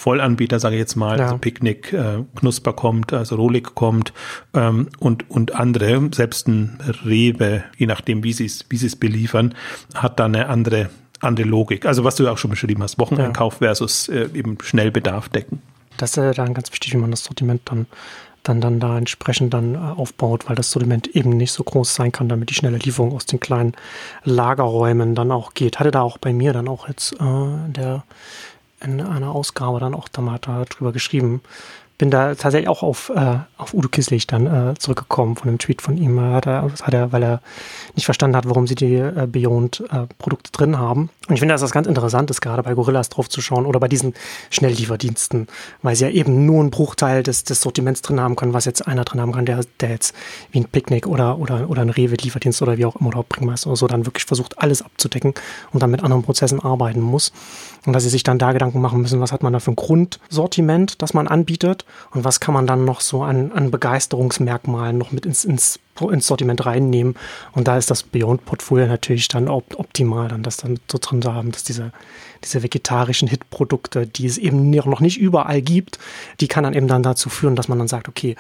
S2: Vollanbieter, sage ich jetzt mal, ja. also Picknick, äh, Knusper kommt, also Rolik kommt ähm, und, und andere, selbst ein Rewe, je nachdem, wie sie es wie es beliefern, hat da eine andere, andere Logik. Also was du auch schon beschrieben hast, Wocheneinkauf ja. versus äh, eben Schnellbedarf decken.
S1: Das ist äh, dann ganz wichtig, wie man das Sortiment dann dann, dann da entsprechend dann äh, aufbaut, weil das Sortiment eben nicht so groß sein kann, damit die schnelle Lieferung aus den kleinen Lagerräumen dann auch geht. Hatte da auch bei mir dann auch jetzt äh, der in einer Ausgabe dann auch da mal darüber geschrieben, bin da tatsächlich auch auf, äh, auf Udo Kisslich dann äh, zurückgekommen von einem Tweet von ihm. Hat er, hat er, weil er nicht verstanden hat, warum sie die äh, Beyond-Produkte äh, drin haben. Und ich finde, dass das ganz interessant ist, gerade bei Gorillas drauf zu schauen oder bei diesen Schnelllieferdiensten, weil sie ja eben nur einen Bruchteil des, des Sortiments drin haben können, was jetzt einer drin haben kann, der, der jetzt wie ein Picknick oder, oder, oder ein Rewe-Lieferdienst oder wie auch immer oder Bringmeister oder so dann wirklich versucht, alles abzudecken und dann mit anderen Prozessen arbeiten muss. Und dass sie sich dann da Gedanken machen müssen, was hat man da für ein Grundsortiment, das man anbietet und was kann man dann noch so an, an Begeisterungsmerkmalen noch mit ins, ins, ins Sortiment reinnehmen. Und da ist das Beyond-Portfolio natürlich dann op optimal, dann das dann so drin zu haben, dass diese, diese vegetarischen Hit-Produkte, die es eben noch nicht überall gibt, die kann dann eben dann dazu führen, dass man dann sagt, okay,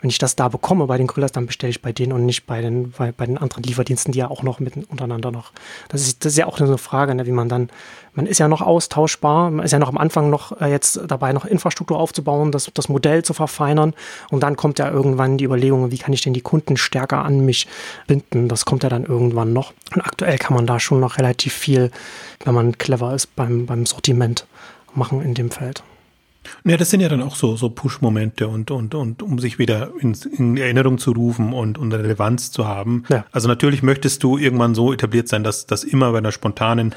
S1: wenn ich das da bekomme bei den Gorillas, dann bestelle ich bei denen und nicht bei den, bei, bei den anderen Lieferdiensten, die ja auch noch mit untereinander noch. Das ist, das ist ja auch eine Frage, ne, wie man dann, man ist ja noch austauschbar, man ist ja noch am Anfang noch äh, jetzt dabei, noch Infrastruktur aufzubauen, das, das Modell zu verfeinern und dann kommt ja irgendwann die Überlegung, wie kann ich denn die Kunden stärker an mich binden? Das kommt ja dann irgendwann noch. Und aktuell kann man da schon noch relativ viel, wenn man clever ist, beim, beim Sortiment machen in dem Feld.
S2: Ja, das sind ja dann auch so, so Push-Momente und, und, und um sich wieder in, in Erinnerung zu rufen und, und Relevanz zu haben. Ja. Also natürlich möchtest du irgendwann so etabliert sein, dass, dass immer bei einer spontanen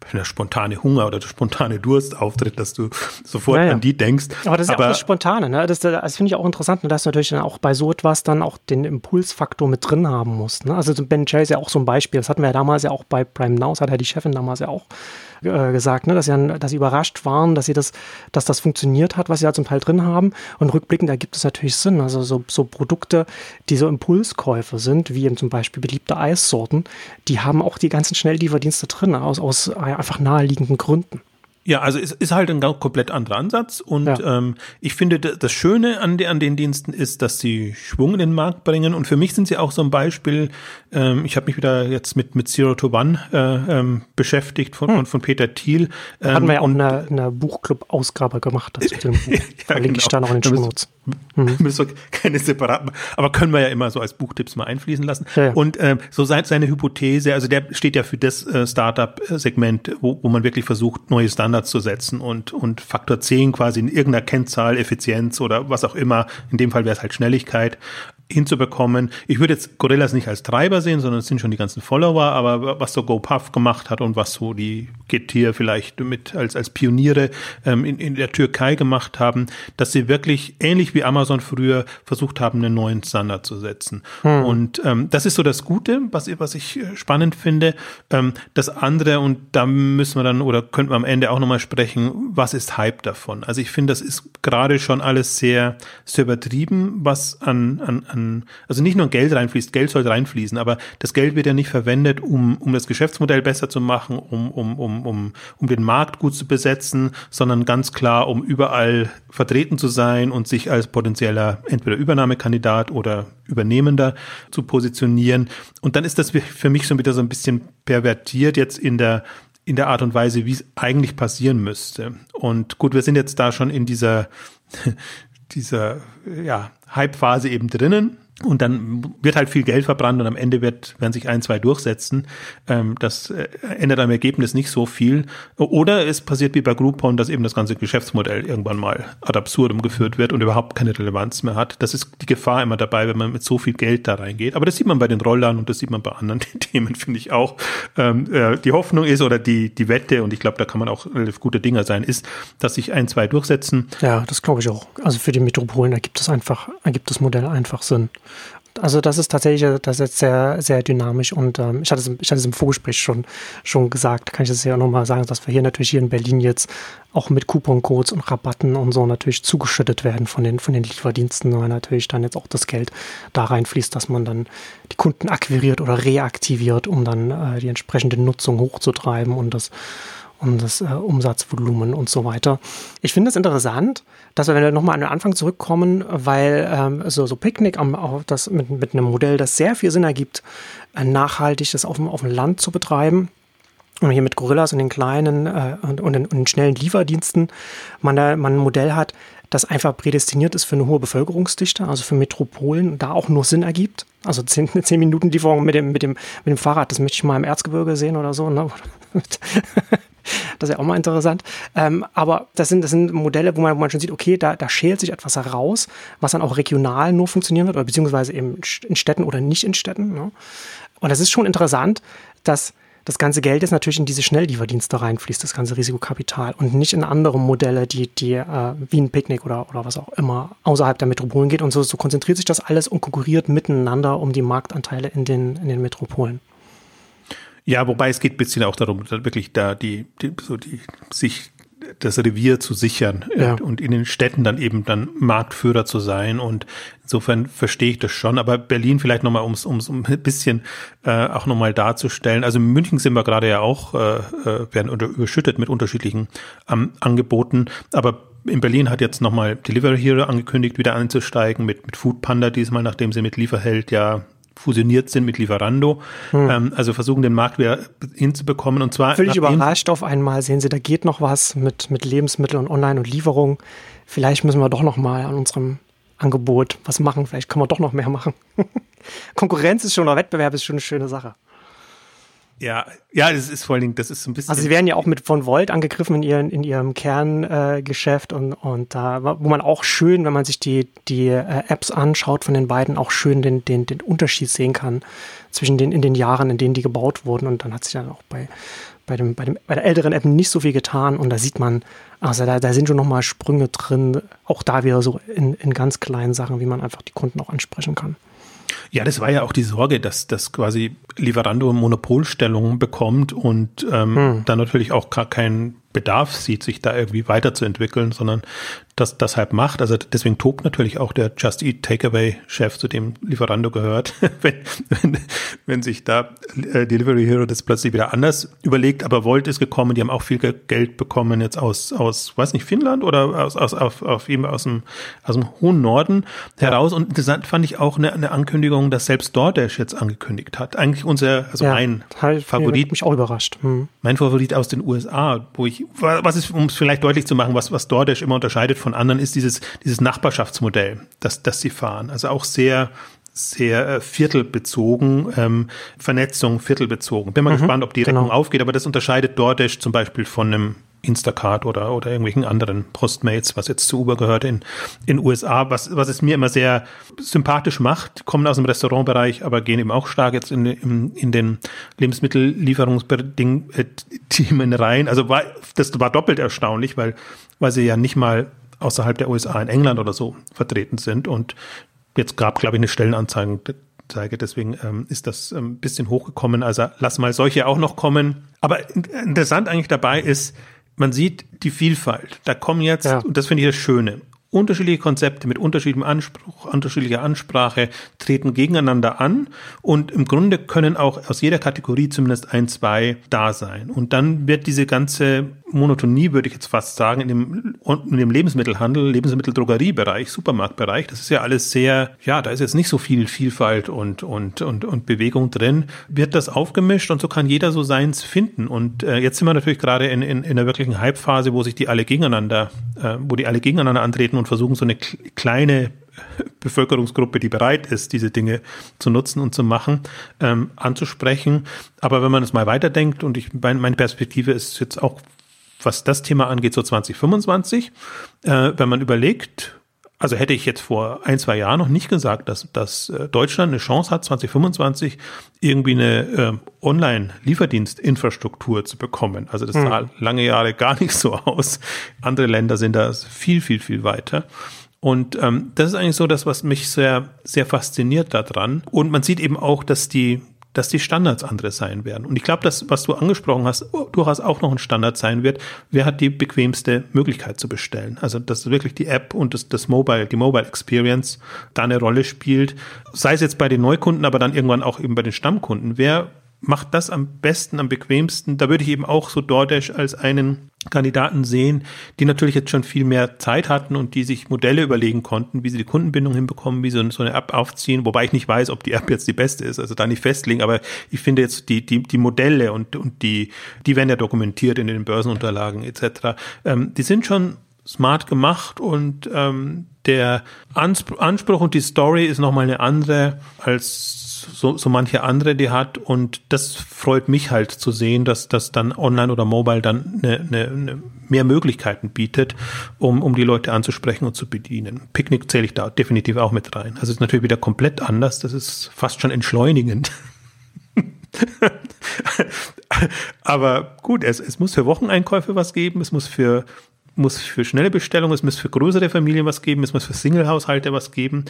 S2: wenn der spontane Hunger oder der spontane Durst auftritt, dass du sofort naja. an die denkst.
S1: Aber das ist Aber, ja auch das Spontane, ne? Das, das finde ich auch interessant, ne? dass du natürlich dann auch bei so etwas dann auch den Impulsfaktor mit drin haben musst. Ne? Also Ben Jerry ist ja auch so ein Beispiel. Das hatten wir ja damals ja auch bei Prime Now, das hat ja die Chefin damals ja auch äh, gesagt, ne, dass, sie, dass sie überrascht waren, dass sie das, dass das funktioniert hat, was sie da zum Teil drin haben. Und rückblickend ergibt es natürlich Sinn. Also so, so Produkte, die so Impulskäufe sind, wie eben zum Beispiel beliebte Eissorten, die haben auch die ganzen Schnelllieferdienste drin, aus, aus einfach naheliegenden Gründen.
S2: Ja, also es ist halt ein komplett anderer Ansatz und ja. ähm, ich finde, das Schöne an, de, an den Diensten ist, dass sie Schwung in den Markt bringen und für mich sind sie auch so ein Beispiel, ähm, ich habe mich wieder jetzt mit, mit Zero to One äh, ähm, beschäftigt von, hm. von, von Peter Thiel.
S1: Ähm, hatten wir ja auch eine, eine Buchclub-Ausgabe gemacht, das mit dem Buch. ja, Verlinke genau. ich da noch in den Shownotes.
S2: Mhm. Müssen wir keine separaten, aber können wir ja immer so als Buchtipps mal einfließen lassen. Ja, ja. Und ähm, so seine Hypothese, also der steht ja für das äh, Startup-Segment, wo, wo man wirklich versucht, neue Standards zu setzen und, und Faktor 10 quasi in irgendeiner Kennzahl, Effizienz oder was auch immer, in dem Fall wäre es halt Schnelligkeit, hinzubekommen. Ich würde jetzt Gorillas nicht als Treiber sehen, sondern es sind schon die ganzen Follower, aber was so GoPuff gemacht hat und was so die Getir vielleicht mit als, als Pioniere ähm, in, in der Türkei gemacht haben, dass sie wirklich ähnlich wie Amazon früher versucht haben, einen neuen Standard zu setzen. Hm. Und ähm, das ist so das Gute, was, was ich äh, spannend finde. Ähm, das andere, und da müssen wir dann oder könnten wir am Ende auch nochmal sprechen, was ist Hype davon? Also ich finde, das ist gerade schon alles sehr, sehr übertrieben, was an, an, an an, also nicht nur Geld reinfließt, Geld soll reinfließen, aber das Geld wird ja nicht verwendet, um, um das Geschäftsmodell besser zu machen, um, um, um, um, um den Markt gut zu besetzen, sondern ganz klar, um überall vertreten zu sein und sich als potenzieller entweder Übernahmekandidat oder Übernehmender zu positionieren. Und dann ist das für mich schon wieder so ein bisschen pervertiert jetzt in der in der Art und Weise, wie es eigentlich passieren müsste. Und gut, wir sind jetzt da schon in dieser dieser ja, Hype-Phase eben drinnen. Und dann wird halt viel Geld verbrannt und am Ende wird, werden sich ein, zwei durchsetzen. Ähm, das äh, ändert am Ergebnis nicht so viel. Oder es passiert wie bei Groupon, dass eben das ganze Geschäftsmodell irgendwann mal ad absurdum geführt wird und überhaupt keine Relevanz mehr hat. Das ist die Gefahr immer dabei, wenn man mit so viel Geld da reingeht. Aber das sieht man bei den Rollern und das sieht man bei anderen Themen, finde ich auch. Ähm, äh, die Hoffnung ist oder die, die Wette, und ich glaube, da kann man auch relativ gute Dinger sein, ist, dass sich ein, zwei durchsetzen.
S1: Ja, das glaube ich auch. Also für die Metropolen ergibt es einfach, ergibt das Modell einfach Sinn. Also das ist tatsächlich, das ist sehr, sehr dynamisch und ähm, ich, hatte es, ich hatte es im Vorgespräch schon, schon gesagt, kann ich das ja nochmal sagen, dass wir hier natürlich hier in Berlin jetzt auch mit Coupon-Codes und Rabatten und so natürlich zugeschüttet werden von den, von den Lieferdiensten, weil natürlich dann jetzt auch das Geld da reinfließt, dass man dann die Kunden akquiriert oder reaktiviert, um dann äh, die entsprechende Nutzung hochzutreiben und das um das äh, Umsatzvolumen und so weiter. Ich finde es interessant, dass wir, wenn wir nochmal an den Anfang zurückkommen, weil ähm, so, so Picknick am, auch das mit, mit einem Modell, das sehr viel Sinn ergibt, äh, nachhaltig das auf dem, auf dem Land zu betreiben. Und hier mit Gorillas und den kleinen äh, und, und, den, und den schnellen Lieferdiensten man da man ein Modell hat, das einfach prädestiniert ist für eine hohe Bevölkerungsdichte, also für Metropolen, da auch nur Sinn ergibt. Also zehn, zehn Minuten Lieferung mit dem, mit, dem, mit dem Fahrrad, das möchte ich mal im Erzgebirge sehen oder so. Ne? Das ist ja auch mal interessant. Ähm, aber das sind, das sind Modelle, wo man, wo man schon sieht, okay, da, da schält sich etwas heraus, was dann auch regional nur funktionieren wird, oder beziehungsweise eben in Städten oder nicht in Städten. Ne? Und das ist schon interessant, dass das ganze Geld jetzt natürlich in diese Schnelllieferdienste reinfließt, das ganze Risikokapital und nicht in andere Modelle, die, die äh, wie ein Picknick oder, oder was auch immer außerhalb der Metropolen geht. Und so, so konzentriert sich das alles und konkurriert miteinander um die Marktanteile in den, in den Metropolen.
S2: Ja, wobei es geht ein bisschen auch darum, wirklich da die, die so die sich das Revier zu sichern ja. und in den Städten dann eben dann Marktführer zu sein. Und insofern verstehe ich das schon. Aber Berlin vielleicht nochmal, um es um ein bisschen äh, auch nochmal darzustellen. Also in München sind wir gerade ja auch, äh, äh werden unter, überschüttet mit unterschiedlichen ähm, Angeboten. Aber in Berlin hat jetzt nochmal Delivery Hero angekündigt, wieder einzusteigen mit, mit Food Panda diesmal, nachdem sie mit Lieferheld ja fusioniert sind mit Lieferando. Hm. Ähm, also versuchen den Markt wieder hinzubekommen. Und zwar
S1: völlig überrascht auf einmal sehen Sie, da geht noch was mit, mit Lebensmitteln und Online und Lieferung. Vielleicht müssen wir doch noch mal an unserem Angebot was machen. Vielleicht können wir doch noch mehr machen. Konkurrenz ist schon oder Wettbewerb ist schon eine schöne Sache.
S2: Ja, ja, das ist vor allen Dingen, das ist so ein bisschen.
S1: Also sie werden ja auch mit von Volt angegriffen in, ihren, in ihrem Kerngeschäft äh, und, und da, wo man auch schön, wenn man sich die, die äh, Apps anschaut von den beiden, auch schön den, den, den Unterschied sehen kann zwischen den, in den Jahren, in denen die gebaut wurden. Und dann hat sich dann auch bei, bei, dem, bei, dem, bei der älteren App nicht so viel getan und da sieht man, also da, da sind schon nochmal Sprünge drin, auch da wieder so in, in ganz kleinen Sachen, wie man einfach die Kunden auch ansprechen kann.
S2: Ja, das war ja auch die Sorge, dass das quasi Lieferando Monopolstellung bekommt und ähm, hm. dann natürlich auch gar kein Bedarf sieht, sich da irgendwie weiterzuentwickeln, sondern das deshalb macht. Also deswegen tobt natürlich auch der Just Eat Takeaway-Chef, zu dem Lieferando gehört, wenn, wenn, wenn sich da äh, Delivery Hero das plötzlich wieder anders überlegt. Aber Volt ist gekommen, die haben auch viel Geld bekommen jetzt aus, aus weiß nicht, Finnland oder aus, aus, auf, auf eben aus dem, aus dem hohen Norden heraus. Und interessant fand ich auch eine, eine Ankündigung, dass selbst DoorDash jetzt angekündigt hat. Eigentlich unser, also ja, mein Favorit.
S1: Mich auch überrascht. Hm.
S2: Mein Favorit aus den USA, wo ich was ist, um es vielleicht deutlich zu machen, was, was DoorDash immer unterscheidet von anderen, ist dieses, dieses Nachbarschaftsmodell, das, das sie fahren. Also auch sehr, sehr äh, viertelbezogen, ähm, Vernetzung viertelbezogen. Bin mal mhm, gespannt, ob die Rechnung genau. aufgeht, aber das unterscheidet DoorDash zum Beispiel von einem Instacart oder, oder irgendwelchen anderen Postmates, was jetzt zu Uber gehört in in USA, was, was es mir immer sehr sympathisch macht, kommen aus dem Restaurantbereich, aber gehen eben auch stark jetzt in, in, in den Lebensmittellieferungsthemen rein. Also war, das war doppelt erstaunlich, weil, weil sie ja nicht mal außerhalb der USA in England oder so vertreten sind und jetzt gab, glaube ich, eine Stellenanzeige zeige. Deswegen ähm, ist das ein ähm, bisschen hochgekommen. Also lass mal solche auch noch kommen. Aber interessant eigentlich dabei ist, man sieht die Vielfalt. Da kommen jetzt, ja. und das finde ich das Schöne, unterschiedliche Konzepte mit unterschiedlichem Anspruch, unterschiedlicher Ansprache treten gegeneinander an und im Grunde können auch aus jeder Kategorie zumindest ein, zwei da sein. Und dann wird diese ganze Monotonie, würde ich jetzt fast sagen, in dem, in dem Lebensmittelhandel, Lebensmitteldrogeriebereich, Supermarktbereich, das ist ja alles sehr, ja, da ist jetzt nicht so viel Vielfalt und, und, und, und Bewegung drin, wird das aufgemischt und so kann jeder so seins finden. Und äh, jetzt sind wir natürlich gerade in, in, in einer wirklichen Hype-Phase, wo sich die alle gegeneinander, äh, wo die alle gegeneinander antreten und versuchen, so eine kleine Bevölkerungsgruppe, die bereit ist, diese Dinge zu nutzen und zu machen, ähm, anzusprechen. Aber wenn man es mal weiterdenkt und ich, meine Perspektive ist jetzt auch, was das Thema angeht, so 2025, äh, wenn man überlegt, also hätte ich jetzt vor ein, zwei Jahren noch nicht gesagt, dass, dass äh, Deutschland eine Chance hat, 2025 irgendwie eine äh, Online-Lieferdienstinfrastruktur zu bekommen. Also das sah hm. lange Jahre gar nicht so aus. Andere Länder sind da viel, viel, viel weiter. Und ähm, das ist eigentlich so das, was mich sehr, sehr fasziniert daran. Und man sieht eben auch, dass die, dass die Standards andere sein werden. Und ich glaube, das, was du angesprochen hast, durchaus auch noch ein Standard sein wird. Wer hat die bequemste Möglichkeit zu bestellen? Also, dass wirklich die App und das, das Mobile, die Mobile Experience da eine Rolle spielt. Sei es jetzt bei den Neukunden, aber dann irgendwann auch eben bei den Stammkunden. Wer macht das am besten, am bequemsten. Da würde ich eben auch so DoorDash als einen Kandidaten sehen, die natürlich jetzt schon viel mehr Zeit hatten und die sich Modelle überlegen konnten, wie sie die Kundenbindung hinbekommen, wie sie so eine App aufziehen, wobei ich nicht weiß, ob die App jetzt die beste ist, also da nicht festlegen, aber ich finde jetzt die, die, die Modelle und, und die, die werden ja dokumentiert in den Börsenunterlagen etc., ähm, die sind schon smart gemacht und ähm, der Anspruch und die Story ist nochmal eine andere als so, so manche andere die hat. Und das freut mich halt zu sehen, dass das dann online oder mobile dann eine, eine, eine mehr Möglichkeiten bietet, um, um die Leute anzusprechen und zu bedienen. Picknick zähle ich da definitiv auch mit rein. Also ist natürlich wieder komplett anders. Das ist fast schon entschleunigend. Aber gut, es, es muss für Wocheneinkäufe was geben, es muss für muss für schnelle Bestellungen, es muss für größere Familien was geben, es muss für Single-Haushalte was geben.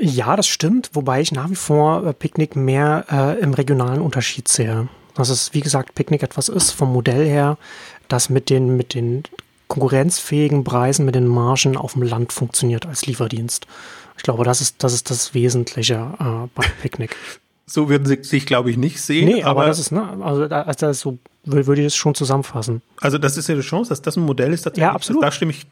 S1: Ja, das stimmt, wobei ich nach wie vor äh, Picknick mehr äh, im regionalen Unterschied sehe. Dass es, wie gesagt, Picknick etwas ist vom Modell her, das mit den, mit den konkurrenzfähigen Preisen, mit den Margen auf dem Land funktioniert als Lieferdienst. Ich glaube, das ist das, ist das Wesentliche äh, bei Picknick.
S2: so würden sie sich, glaube ich, nicht sehen. Nee,
S1: aber, aber das ist, ne, also da, also das so würde ich es schon zusammenfassen.
S2: Also das ist ja eine Chance, dass das ein Modell ist.
S1: Ja, absolut.
S2: Da stimme ich,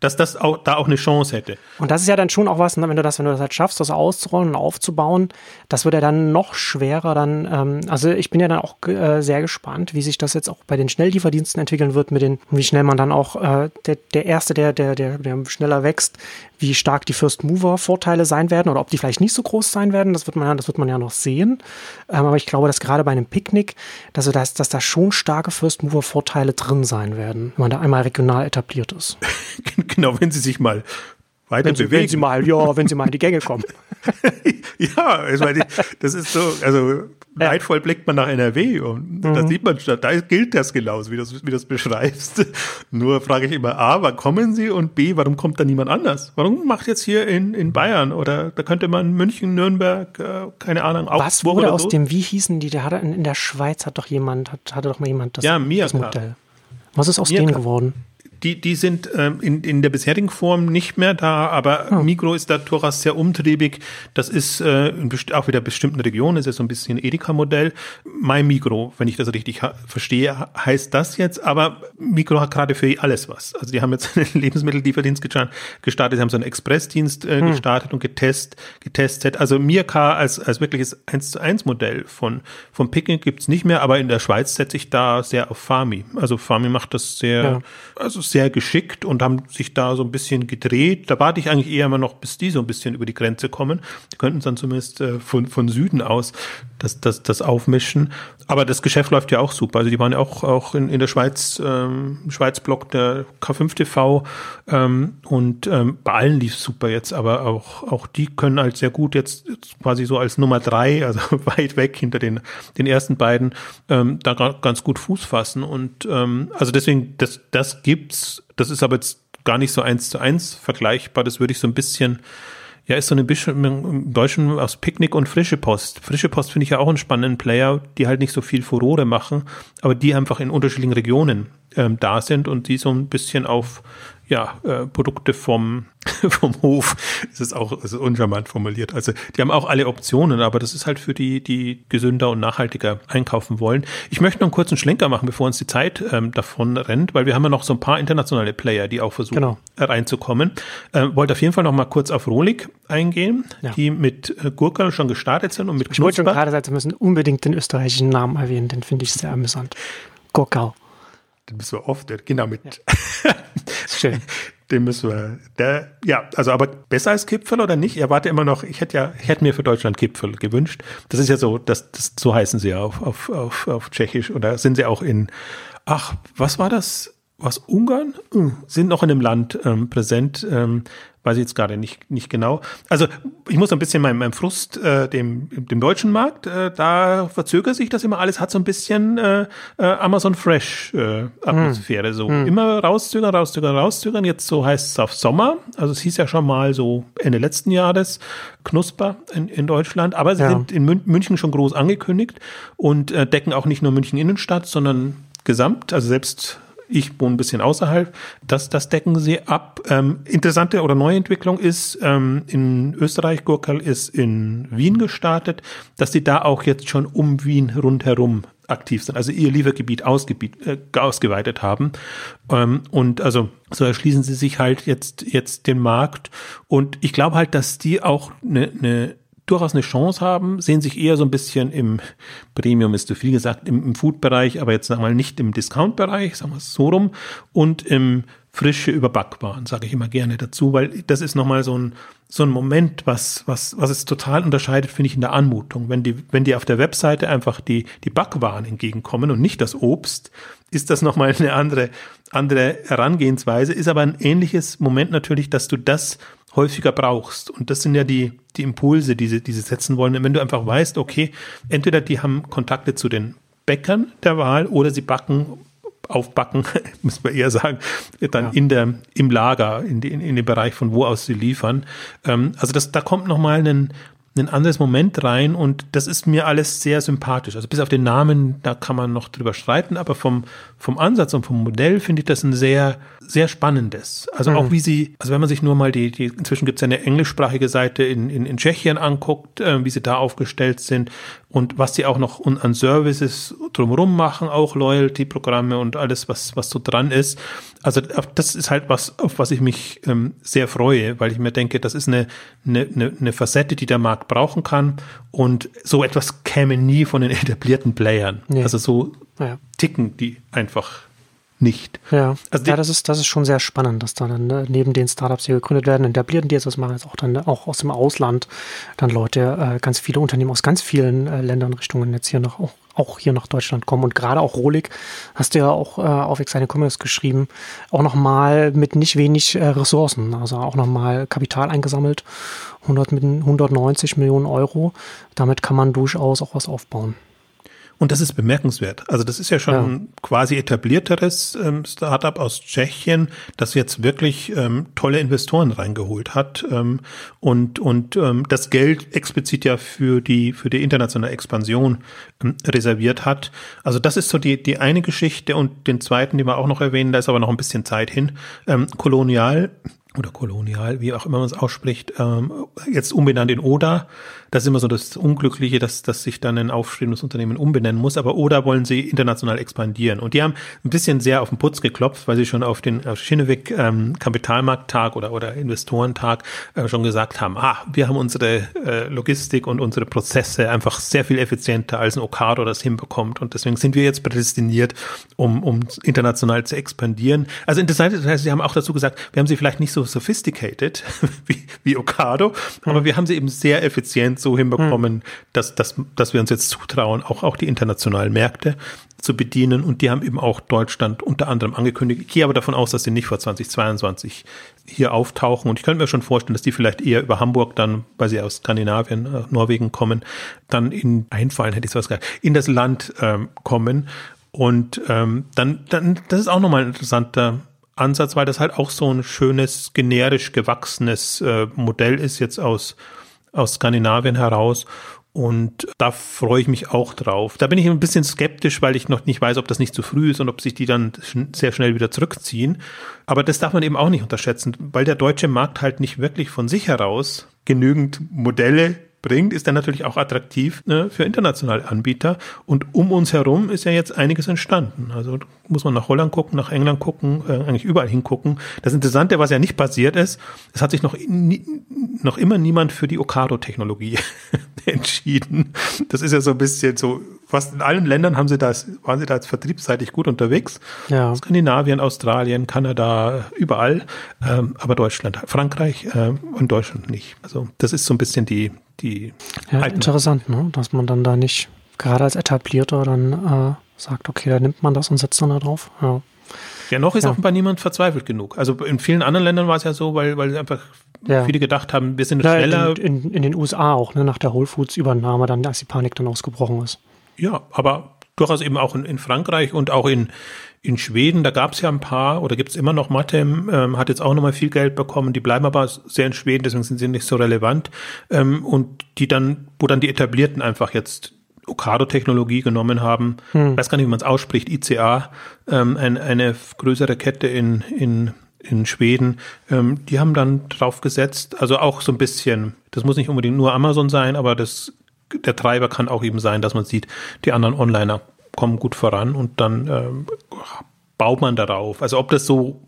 S2: dass das auch da auch eine Chance hätte.
S1: Und das ist ja dann schon auch was, ne, wenn du das, wenn du das halt schaffst, das auszurollen und aufzubauen, das wird ja dann noch schwerer dann, ähm, also ich bin ja dann auch äh, sehr gespannt, wie sich das jetzt auch bei den Schnelllieferdiensten entwickeln wird, mit den, wie schnell man dann auch, äh, der, der Erste, der, der, der, der schneller wächst, wie stark die First Mover Vorteile sein werden oder ob die vielleicht nicht so groß sein werden, das wird man ja, das wird man ja noch sehen. Ähm, aber ich glaube, dass gerade bei einem Picknick, dass, dass, dass da schon starke First Mover Vorteile drin sein werden, wenn man da einmal regional etabliert ist.
S2: genau, wenn sie sich mal weiter
S1: wenn sie,
S2: bewegen.
S1: Wenn sie mal, ja, wenn sie mal in die Gänge kommen.
S2: ja, ich meine, das ist so, also leidvoll blickt man nach NRW und mhm. da sieht man, da gilt das genauso, wie du wie das beschreibst. Nur frage ich immer, A, wann kommen sie und B, warum kommt da niemand anders? Warum macht jetzt hier in, in Bayern oder da könnte man München, Nürnberg, äh, keine Ahnung,
S1: auch Was wurde aus so? dem, wie hießen die, der hatte in, der Schweiz hat doch jemand, hat, hatte doch mal jemand das,
S2: ja,
S1: das Modell. Was ist aus Miaka. dem geworden?
S2: Die, die sind ähm, in, in der bisherigen Form nicht mehr da, aber oh. Migro ist da durchaus sehr umtriebig. Das ist äh, auch wieder bestimmten Regionen, ist ja so ein bisschen Edeka-Modell. My Migro, wenn ich das richtig verstehe, heißt das jetzt, aber Migro hat gerade für alles was. Also die haben jetzt einen Lebensmittellieferdienst gestartet, haben so einen Expressdienst äh, hm. gestartet und getest, getestet. Also Mirka als, als wirkliches 1 zu 1 Modell von, von Picking gibt's nicht mehr, aber in der Schweiz setze ich da sehr auf Farmi. Also Farmi macht das sehr, ja. also sehr geschickt und haben sich da so ein bisschen gedreht. Da warte ich eigentlich eher immer noch, bis die so ein bisschen über die Grenze kommen. Die könnten dann zumindest äh, von, von Süden aus das, das, das aufmischen. Aber das Geschäft läuft ja auch super. Also die waren ja auch, auch in, in der Schweiz, ähm, Schweiz-Block der K5 TV ähm, und ähm, bei allen lief super jetzt, aber auch, auch die können halt sehr gut jetzt, quasi so als Nummer drei, also weit weg hinter den, den ersten beiden, ähm, da ganz gut Fuß fassen. Und ähm, also deswegen, das, das gibt's. Das ist aber jetzt gar nicht so eins zu eins vergleichbar. Das würde ich so ein bisschen ja, ist so eine bisschen im Deutschen aus Picknick und Frische Post. Frische Post finde ich ja auch einen spannenden Player, die halt nicht so viel Furore machen, aber die einfach in unterschiedlichen Regionen ähm, da sind und die so ein bisschen auf ja, äh, Produkte vom, vom Hof. Das ist auch das ist uncharmant formuliert. Also die haben auch alle Optionen, aber das ist halt für die, die gesünder und nachhaltiger einkaufen wollen. Ich möchte noch einen kurzen Schlenker machen, bevor uns die Zeit ähm, davon rennt, weil wir haben ja noch so ein paar internationale Player, die auch versuchen genau. reinzukommen. Ähm, wollte auf jeden Fall noch mal kurz auf Rolik eingehen, ja. die mit äh, Gurkel schon gestartet sind und mit
S1: Ich wollte schon gerade sagen, wir müssen unbedingt den österreichischen Namen erwähnen, den finde ich sehr amüsant. Gurkal.
S2: Den müssen wir oft, genau mit. Ja. Schön. Den müssen wir, der, ja, also aber besser als Kipfel oder nicht? Ich erwarte immer noch, ich hätte ja, ich hätte mir für Deutschland Kipfel gewünscht. Das ist ja so, das, das so heißen sie ja auf, auf, auf, auf Tschechisch oder sind sie auch in, ach, was war das? Was Ungarn? Hm, sind noch in dem Land ähm, präsent. Ähm, weiß ich jetzt gerade nicht, nicht genau. Also ich muss ein bisschen meinem, meinem Frust äh, dem, dem deutschen Markt, äh, da verzögert sich das immer alles, hat so ein bisschen äh, äh, Amazon Fresh äh, Atmosphäre. Hm. So hm. immer rauszögern, rauszögern, rauszögern. Jetzt so heißt es auf Sommer. Also es hieß ja schon mal so Ende letzten Jahres Knusper in, in Deutschland, aber sie ja. sind in München schon groß angekündigt und äh, decken auch nicht nur München Innenstadt, sondern gesamt, also selbst ich wohne ein bisschen außerhalb. Das, das decken sie ab. Ähm, interessante oder neue Entwicklung ist, ähm, in Österreich, Gurkal ist in Wien gestartet, dass sie da auch jetzt schon um Wien rundherum aktiv sind, also ihr Liefergebiet ausgebiet, äh, ausgeweitet haben. Ähm, und also so erschließen sie sich halt jetzt, jetzt den Markt. Und ich glaube halt, dass die auch eine, eine durchaus eine Chance haben, sehen sich eher so ein bisschen im Premium, ist zu viel gesagt, im, im Food-Bereich, aber jetzt sagen wir mal nicht im Discount-Bereich, sagen wir es so rum, und im frische Überbackwaren, sage ich immer gerne dazu, weil das ist nochmal so ein, so ein Moment, was, was, was es total unterscheidet, finde ich, in der Anmutung. Wenn die, wenn die auf der Webseite einfach die, die Backwaren entgegenkommen und nicht das Obst, ist das nochmal eine andere, andere Herangehensweise, ist aber ein ähnliches Moment natürlich, dass du das häufiger brauchst. Und das sind ja die, die Impulse, die sie, die sie setzen wollen. Und wenn du einfach weißt, okay, entweder die haben Kontakte zu den Bäckern der Wahl oder sie backen aufbacken, muss man eher sagen, dann ja. in der, im Lager, in, in, in dem Bereich, von wo aus sie liefern. Ähm, also das, da kommt nochmal ein, ein anderes Moment rein und das ist mir alles sehr sympathisch. Also bis auf den Namen, da kann man noch drüber streiten, aber vom, vom Ansatz und vom Modell finde ich das ein sehr, sehr spannendes. Also mhm. auch wie sie, also wenn man sich nur mal die, die inzwischen gibt es ja eine englischsprachige Seite in, in, in Tschechien anguckt, äh, wie sie da aufgestellt sind und was sie auch noch an Services drumherum machen, auch Loyalty-Programme und alles, was, was so dran ist. Also das ist halt was, auf was ich mich ähm, sehr freue, weil ich mir denke, das ist eine, eine, eine, Facette, die der Markt brauchen kann und so etwas käme nie von den etablierten Playern. Nee. Also so ja. ticken die einfach nicht.
S1: Ja, also ja das, ist, das ist schon sehr spannend, dass dann ne, neben den Startups, die gegründet werden, etablierten die jetzt das machen, jetzt auch dann auch aus dem Ausland dann Leute, äh, ganz viele Unternehmen aus ganz vielen äh, Ländern, Richtungen jetzt hier noch auch, auch hier nach Deutschland kommen und gerade auch Rolik, hast du ja auch äh, auf Exine Commerce geschrieben, auch nochmal mit nicht wenig äh, Ressourcen, also auch nochmal Kapital eingesammelt, 100, mit 190 Millionen Euro, damit kann man durchaus auch was aufbauen.
S2: Und das ist bemerkenswert. Also das ist ja schon ja. ein quasi etablierteres ähm, Startup aus Tschechien, das jetzt wirklich ähm, tolle Investoren reingeholt hat ähm, und und ähm, das Geld explizit ja für die für die internationale Expansion ähm, reserviert hat. Also das ist so die die eine Geschichte und den zweiten, den wir auch noch erwähnen, da ist aber noch ein bisschen Zeit hin. Ähm, Kolonial oder Kolonial, wie auch immer man es ausspricht, ähm, jetzt umbenannt in Oda. Das ist immer so das Unglückliche, dass, dass sich dann ein aufstrebendes Unternehmen umbenennen muss. Aber Oda wollen sie international expandieren. Und die haben ein bisschen sehr auf den Putz geklopft, weil sie schon auf den auf Schinneweg ähm, Kapitalmarkttag oder, oder Investorentag äh, schon gesagt haben, ah, wir haben unsere äh, Logistik und unsere Prozesse einfach sehr viel effizienter als ein Okado das hinbekommt. Und deswegen sind wir jetzt prädestiniert, um, um international zu expandieren. Also interessant das heißt, sie haben auch dazu gesagt, wir haben sie vielleicht nicht so sophisticated wie, wie Okado, aber wir haben sie eben sehr effizient so hinbekommen, mhm. dass, dass, dass wir uns jetzt zutrauen, auch, auch die internationalen Märkte zu bedienen. Und die haben eben auch Deutschland unter anderem angekündigt. Ich gehe aber davon aus, dass sie nicht vor 2022 hier auftauchen. Und ich könnte mir schon vorstellen, dass die vielleicht eher über Hamburg dann, weil sie aus Skandinavien, äh, Norwegen kommen, dann in einfallen, hätte ich sowas gesagt, in das Land ähm, kommen. Und ähm, dann, dann, das ist auch nochmal ein interessanter Ansatz, weil das halt auch so ein schönes, generisch gewachsenes äh, Modell ist jetzt aus, aus Skandinavien heraus. Und da freue ich mich auch drauf. Da bin ich ein bisschen skeptisch, weil ich noch nicht weiß, ob das nicht zu früh ist und ob sich die dann sehr schnell wieder zurückziehen. Aber das darf man eben auch nicht unterschätzen, weil der deutsche Markt halt nicht wirklich von sich heraus genügend Modelle bringt, ist dann natürlich auch attraktiv ne, für internationale Anbieter. Und um uns herum ist ja jetzt einiges entstanden. Also muss man nach Holland gucken, nach England gucken, äh, eigentlich überall hingucken. Das Interessante, was ja nicht passiert ist, es hat sich noch, nie, noch immer niemand für die Okado-Technologie entschieden. Das ist ja so ein bisschen so fast in allen Ländern haben sie das, waren sie da jetzt vertriebsseitig gut unterwegs.
S1: Ja.
S2: Skandinavien, Australien, Kanada, überall, ähm, aber Deutschland, Frankreich äh, und Deutschland nicht. Also das ist so ein bisschen die, die
S1: ja, interessant, ne? dass man dann da nicht gerade als etablierter dann äh, sagt, okay, da nimmt man das und setzt dann da drauf. Ja.
S2: Ja, noch ist ja. offenbar niemand verzweifelt genug. Also in vielen anderen Ländern war es ja so, weil, weil einfach ja. viele gedacht haben, wir sind schneller.
S1: In, in, in, den USA auch, ne, nach der Whole Foods Übernahme, dann, als die Panik dann ausgebrochen ist.
S2: Ja, aber durchaus eben auch in, in Frankreich und auch in, in Schweden, da gab es ja ein paar, oder gibt es immer noch Matem, ähm, hat jetzt auch nochmal viel Geld bekommen, die bleiben aber sehr in Schweden, deswegen sind sie nicht so relevant. Ähm, und die dann, wo dann die Etablierten einfach jetzt Ocado-Technologie genommen haben, hm. weiß gar nicht, wie man es ausspricht, ICA, ähm, ein, eine größere Kette in, in, in Schweden, ähm, die haben dann drauf gesetzt, also auch so ein bisschen, das muss nicht unbedingt nur Amazon sein, aber das der Treiber kann auch eben sein, dass man sieht, die anderen Onliner kommen gut voran und dann ähm, baut man darauf. Also ob das so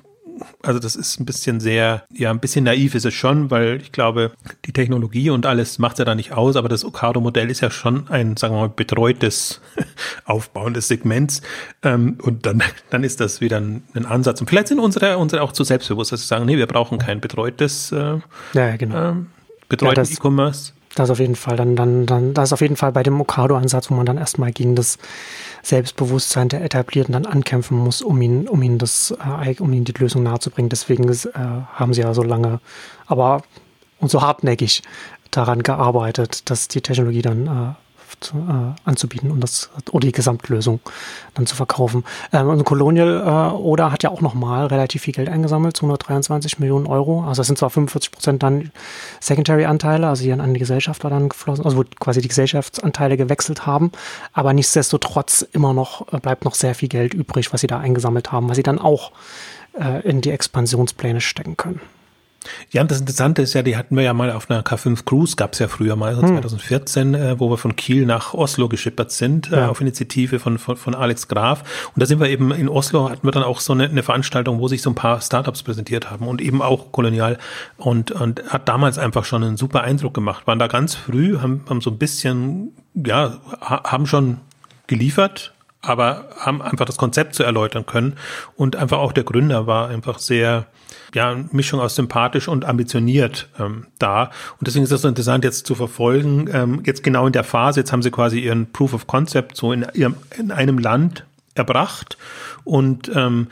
S2: also das ist ein bisschen sehr, ja, ein bisschen naiv ist es schon, weil ich glaube, die Technologie und alles macht ja da nicht aus, aber das Ocado-Modell ist ja schon ein, sagen wir mal, betreutes Aufbauen des Segments. Ähm, und dann, dann ist das wieder ein, ein, Ansatz. Und vielleicht sind unsere, unsere auch zu selbstbewusst, dass sie sagen, nee, wir brauchen kein betreutes, äh,
S1: ja, genau.
S2: äh, betreuten
S1: ja,
S2: E-Commerce.
S1: Das auf jeden Fall. Dann, dann, dann, das ist auf jeden Fall bei dem Okado-Ansatz, wo man dann erstmal gegen das Selbstbewusstsein der Etablierten dann ankämpfen muss, um ihn, um ihn das, äh, um ihn die Lösung nahezubringen. Deswegen äh, haben sie ja so lange, aber und so hartnäckig daran gearbeitet, dass die Technologie dann äh, zu, äh, anzubieten und das oder die Gesamtlösung dann zu verkaufen. Ähm, und Colonial äh, Oda hat ja auch nochmal relativ viel Geld eingesammelt, 223 Millionen Euro. Also das sind zwar 45 Prozent dann Secondary-Anteile, also die an die Gesellschaft war dann geflossen, also wo quasi die Gesellschaftsanteile gewechselt haben, aber nichtsdestotrotz immer noch äh, bleibt noch sehr viel Geld übrig, was sie da eingesammelt haben, was sie dann auch äh, in die Expansionspläne stecken können.
S2: Ja, und das Interessante ist ja, die hatten wir ja mal auf einer K5 Cruise, gab es ja früher mal, also 2014, hm. äh, wo wir von Kiel nach Oslo geschippert sind, äh, ja. auf Initiative von, von, von Alex Graf. Und da sind wir eben in Oslo, hatten wir dann auch so eine, eine Veranstaltung, wo sich so ein paar Startups präsentiert haben und eben auch kolonial und, und hat damals einfach schon einen super Eindruck gemacht. Waren da ganz früh, haben, haben so ein bisschen, ja, haben schon geliefert, aber haben einfach das Konzept zu erläutern können. Und einfach auch der Gründer war einfach sehr, ja, Mischung aus sympathisch und ambitioniert ähm, da. Und deswegen ist das so interessant jetzt zu verfolgen. Ähm, jetzt genau in der Phase, jetzt haben sie quasi ihren Proof of Concept so in, ihrem, in einem Land erbracht. Und ähm,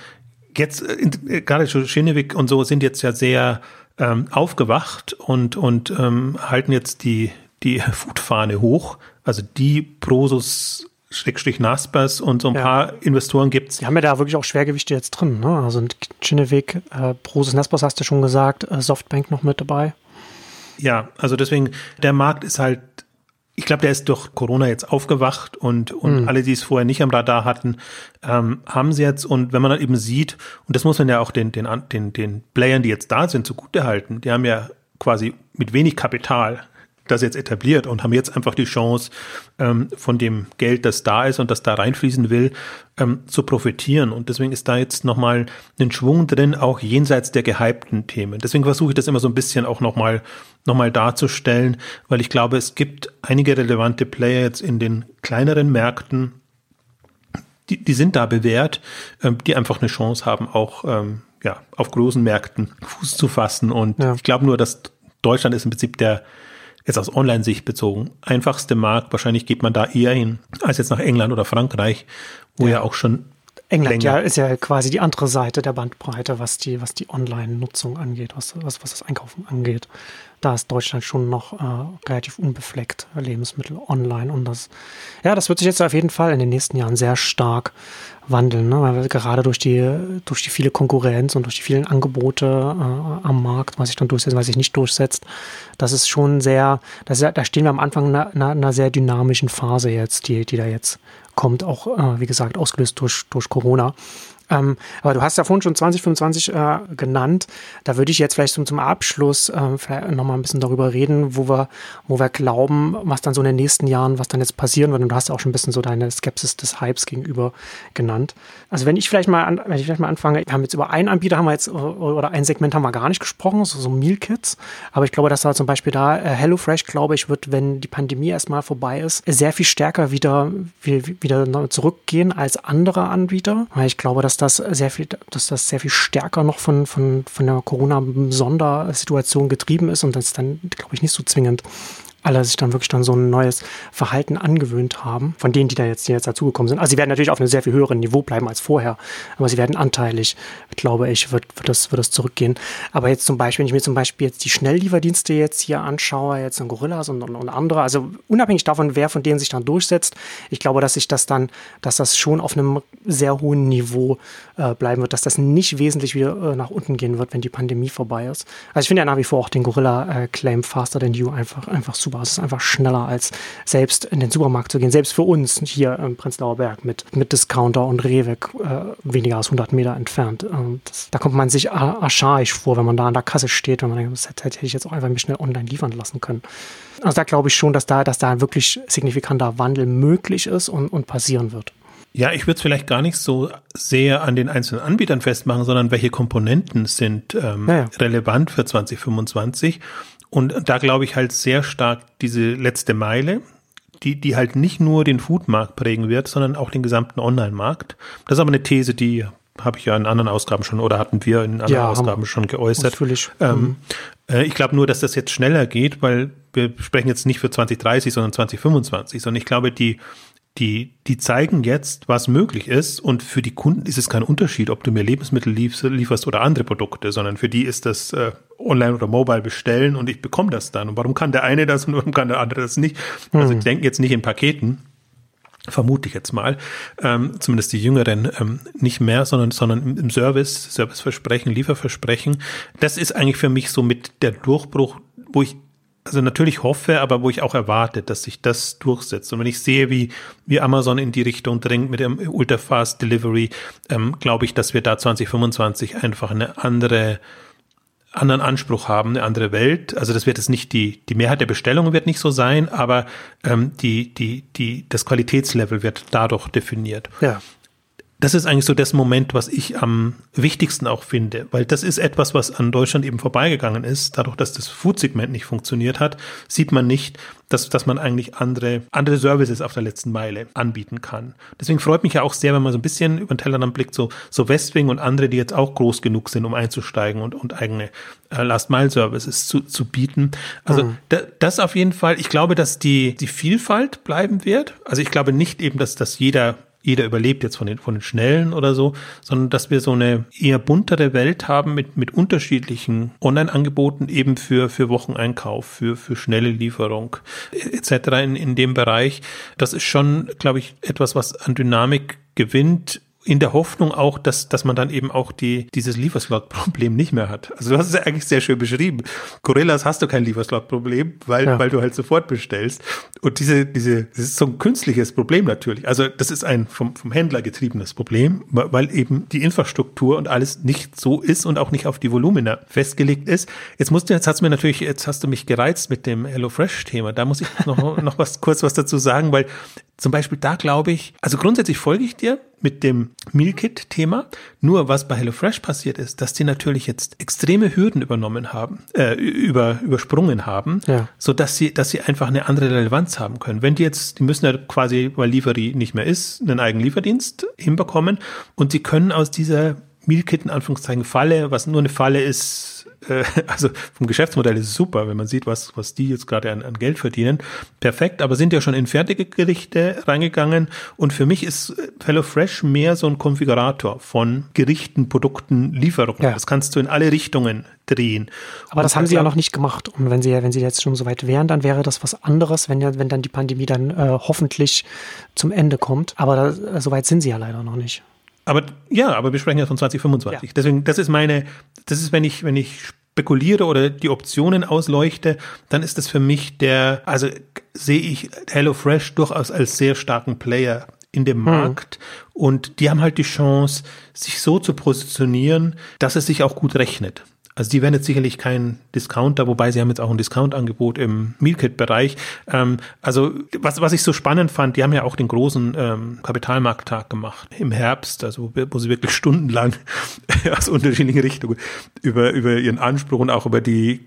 S2: jetzt, äh, gerade Schenewig und so sind jetzt ja sehr ähm, aufgewacht und, und ähm, halten jetzt die, die Foodfahne hoch. Also die Prosus Schrägstrich Naspers und so ein ja. paar Investoren gibt's.
S1: Die haben ja da wirklich auch Schwergewichte jetzt drin, ne? Also Kinnevik, äh, Prosus Naspers hast du schon gesagt, äh, Softbank noch mit dabei.
S2: Ja, also deswegen, der Markt ist halt, ich glaube, der ist durch Corona jetzt aufgewacht und, und mhm. alle, die es vorher nicht am Radar hatten, ähm, haben sie jetzt. Und wenn man dann eben sieht, und das muss man ja auch den, den, den, den Playern, die jetzt da sind, zugute halten, die haben ja quasi mit wenig Kapital das jetzt etabliert und haben jetzt einfach die Chance, ähm, von dem Geld, das da ist und das da reinfließen will, ähm, zu profitieren. Und deswegen ist da jetzt nochmal ein Schwung drin, auch jenseits der gehypten Themen. Deswegen versuche ich das immer so ein bisschen auch nochmal noch mal darzustellen, weil ich glaube, es gibt einige relevante Player jetzt in den kleineren Märkten, die, die sind da bewährt, ähm, die einfach eine Chance haben, auch ähm, ja, auf großen Märkten Fuß zu fassen. Und ja. ich glaube nur, dass Deutschland ist im Prinzip der jetzt aus Online-Sicht bezogen, einfachste Markt. Wahrscheinlich geht man da eher hin als jetzt nach England oder Frankreich, wo ja, ja auch schon
S1: England ja ist ja quasi die andere Seite der Bandbreite, was die, was die Online-Nutzung angeht, was, was, was das Einkaufen angeht da ist Deutschland schon noch äh, relativ unbefleckt, Lebensmittel online. Und das, ja, das wird sich jetzt auf jeden Fall in den nächsten Jahren sehr stark wandeln, ne? weil gerade durch die, durch die viele Konkurrenz und durch die vielen Angebote äh, am Markt, was sich dann durchsetzt, was sich nicht durchsetzt, das ist schon sehr, das ist, da stehen wir am Anfang einer, einer, einer sehr dynamischen Phase jetzt, die, die da jetzt kommt, auch, äh, wie gesagt, ausgelöst durch, durch Corona. Ähm, aber du hast ja vorhin schon 2025 äh, genannt. Da würde ich jetzt vielleicht zum, zum Abschluss äh, vielleicht nochmal ein bisschen darüber reden, wo wir, wo wir glauben, was dann so in den nächsten Jahren, was dann jetzt passieren wird. Und du hast ja auch schon ein bisschen so deine Skepsis des Hypes gegenüber genannt. Also wenn ich vielleicht mal, an, wenn ich vielleicht mal anfange, wir haben jetzt über einen Anbieter haben wir jetzt oder ein Segment haben wir gar nicht gesprochen, so, so Meal Kits. Aber ich glaube, dass da zum Beispiel da äh, HelloFresh, glaube ich, wird, wenn die Pandemie erstmal vorbei ist, sehr viel stärker wieder, wieder zurückgehen als andere Anbieter. Weil ich glaube, dass das sehr viel, dass das sehr viel stärker noch von, von, von der Corona-Sondersituation getrieben ist und das dann, glaube ich, nicht so zwingend alle sich dann wirklich dann so ein neues Verhalten angewöhnt haben, von denen, die da jetzt, jetzt dazugekommen sind. Also sie werden natürlich auf einem sehr viel höheren Niveau bleiben als vorher, aber sie werden anteilig, glaube ich, wird, wird, das, wird das zurückgehen. Aber jetzt zum Beispiel, wenn ich mir zum Beispiel jetzt die Schnelllieferdienste jetzt hier anschaue, jetzt in Gorillas und, und, und andere, also unabhängig davon, wer von denen sich dann durchsetzt, ich glaube, dass sich das dann, dass das schon auf einem sehr hohen Niveau äh, bleiben wird, dass das nicht wesentlich wieder äh, nach unten gehen wird, wenn die Pandemie vorbei ist. Also ich finde ja nach wie vor auch den Gorilla-Claim äh, Faster Than You einfach, einfach super super. Es ist einfach schneller, als selbst in den Supermarkt zu gehen. Selbst für uns hier im Prenzlauer Berg mit, mit Discounter und Rewe äh, weniger als 100 Meter entfernt. Das, da kommt man sich archaisch vor, wenn man da an der Kasse steht, wenn man denkt, das hätte ich jetzt auch einfach mich schnell online liefern lassen können. Also da glaube ich schon, dass da, dass da ein wirklich signifikanter Wandel möglich ist und, und passieren wird.
S2: Ja, ich würde es vielleicht gar nicht so sehr an den einzelnen Anbietern festmachen, sondern welche Komponenten sind ähm, ja, ja. relevant für 2025. Und da glaube ich halt sehr stark diese letzte Meile, die, die halt nicht nur den Foodmarkt prägen wird, sondern auch den gesamten Online-Markt. Das ist aber eine These, die habe ich ja in anderen Ausgaben schon oder hatten wir in anderen ja, Ausgaben schon geäußert. Ähm, mhm. äh, ich glaube nur, dass das jetzt schneller geht, weil wir sprechen jetzt nicht für 2030, sondern 2025, sondern ich glaube, die die, die zeigen jetzt, was möglich ist. Und für die Kunden ist es kein Unterschied, ob du mir Lebensmittel lieferst oder andere Produkte, sondern für die ist das äh, online oder mobile bestellen und ich bekomme das dann. Und warum kann der eine das und warum kann der andere das nicht? Mhm. Also ich denke jetzt nicht in Paketen. Vermute ich jetzt mal, ähm, zumindest die Jüngeren ähm, nicht mehr, sondern, sondern im Service, Serviceversprechen, Lieferversprechen. Das ist eigentlich für mich so mit der Durchbruch, wo ich also natürlich hoffe, aber wo ich auch erwarte, dass sich das durchsetzt. Und wenn ich sehe, wie, wie Amazon in die Richtung dringt mit dem Ultra-Fast Delivery, ähm, glaube ich, dass wir da 2025 einfach eine andere anderen Anspruch haben, eine andere Welt. Also das wird jetzt nicht die, die Mehrheit der Bestellungen wird nicht so sein, aber ähm, die, die, die, das Qualitätslevel wird dadurch definiert.
S1: Ja
S2: das ist eigentlich so das Moment, was ich am wichtigsten auch finde, weil das ist etwas, was an Deutschland eben vorbeigegangen ist. Dadurch, dass das Food-Segment nicht funktioniert hat, sieht man nicht, dass, dass man eigentlich andere, andere Services auf der letzten Meile anbieten kann. Deswegen freut mich ja auch sehr, wenn man so ein bisschen über den Tellerrand blickt, so, so Westwing und andere, die jetzt auch groß genug sind, um einzusteigen und, und eigene äh, Last-Mile-Services zu, zu bieten. Also mhm. da, das auf jeden Fall. Ich glaube, dass die, die Vielfalt bleiben wird. Also ich glaube nicht eben, dass, dass jeder jeder überlebt jetzt von den, von den Schnellen oder so, sondern dass wir so eine eher buntere Welt haben mit, mit unterschiedlichen Online-Angeboten eben für, für Wocheneinkauf, für, für schnelle Lieferung etc. in, in dem Bereich. Das ist schon, glaube ich, etwas, was an Dynamik gewinnt in der Hoffnung auch, dass, dass man dann eben auch die, dieses Lieferslot-Problem nicht mehr hat. Also du hast es ja eigentlich sehr schön beschrieben. Gorillas hast du kein Lieferslot-Problem, weil, ja. weil du halt sofort bestellst. Und diese, diese, das ist so ein künstliches Problem natürlich. Also das ist ein vom, vom Händler getriebenes Problem, weil eben die Infrastruktur und alles nicht so ist und auch nicht auf die Volumina festgelegt ist. Jetzt musst du, jetzt hast du mir natürlich, jetzt hast du mich gereizt mit dem HelloFresh-Thema. Da muss ich noch, noch was, kurz was dazu sagen, weil zum Beispiel da glaube ich, also grundsätzlich folge ich dir mit dem Meal Kit Thema. Nur was bei HelloFresh passiert ist, dass die natürlich jetzt extreme Hürden übernommen haben, äh, über, übersprungen haben, ja. so dass sie, dass sie einfach eine andere Relevanz haben können. Wenn die jetzt, die müssen ja quasi, weil Lieferie nicht mehr ist, einen eigenen Lieferdienst hinbekommen und sie können aus dieser Meal Kit in Anführungszeichen Falle, was nur eine Falle ist, äh, also vom Geschäftsmodell ist es super, wenn man sieht, was, was die jetzt gerade an, an Geld verdienen. Perfekt, aber sind ja schon in fertige Gerichte reingegangen und für mich ist HelloFresh mehr so ein Konfigurator von Gerichten, Produkten, Lieferungen. Ja. Das kannst du in alle Richtungen drehen.
S1: Aber das haben sie ja noch nicht gemacht. Und wenn sie, wenn sie jetzt schon so weit wären, dann wäre das was anderes, wenn, ja, wenn dann die Pandemie dann äh, hoffentlich zum Ende kommt. Aber da, äh, so weit sind sie ja leider noch nicht.
S2: Aber ja, aber wir sprechen ja von 2025. Ja. Deswegen, das ist meine, das ist, wenn ich, wenn ich spekuliere oder die Optionen ausleuchte, dann ist das für mich der, also sehe ich HelloFresh durchaus als sehr starken Player in dem mhm. Markt und die haben halt die Chance, sich so zu positionieren, dass es sich auch gut rechnet. Also die werden jetzt sicherlich kein Discounter, wobei sie haben jetzt auch ein Discount-Angebot im Mealkit-Bereich. Ähm, also was, was ich so spannend fand, die haben ja auch den großen ähm, Kapitalmarkttag gemacht im Herbst, also wo sie wirklich stundenlang aus unterschiedlichen Richtungen über, über ihren Anspruch und auch über die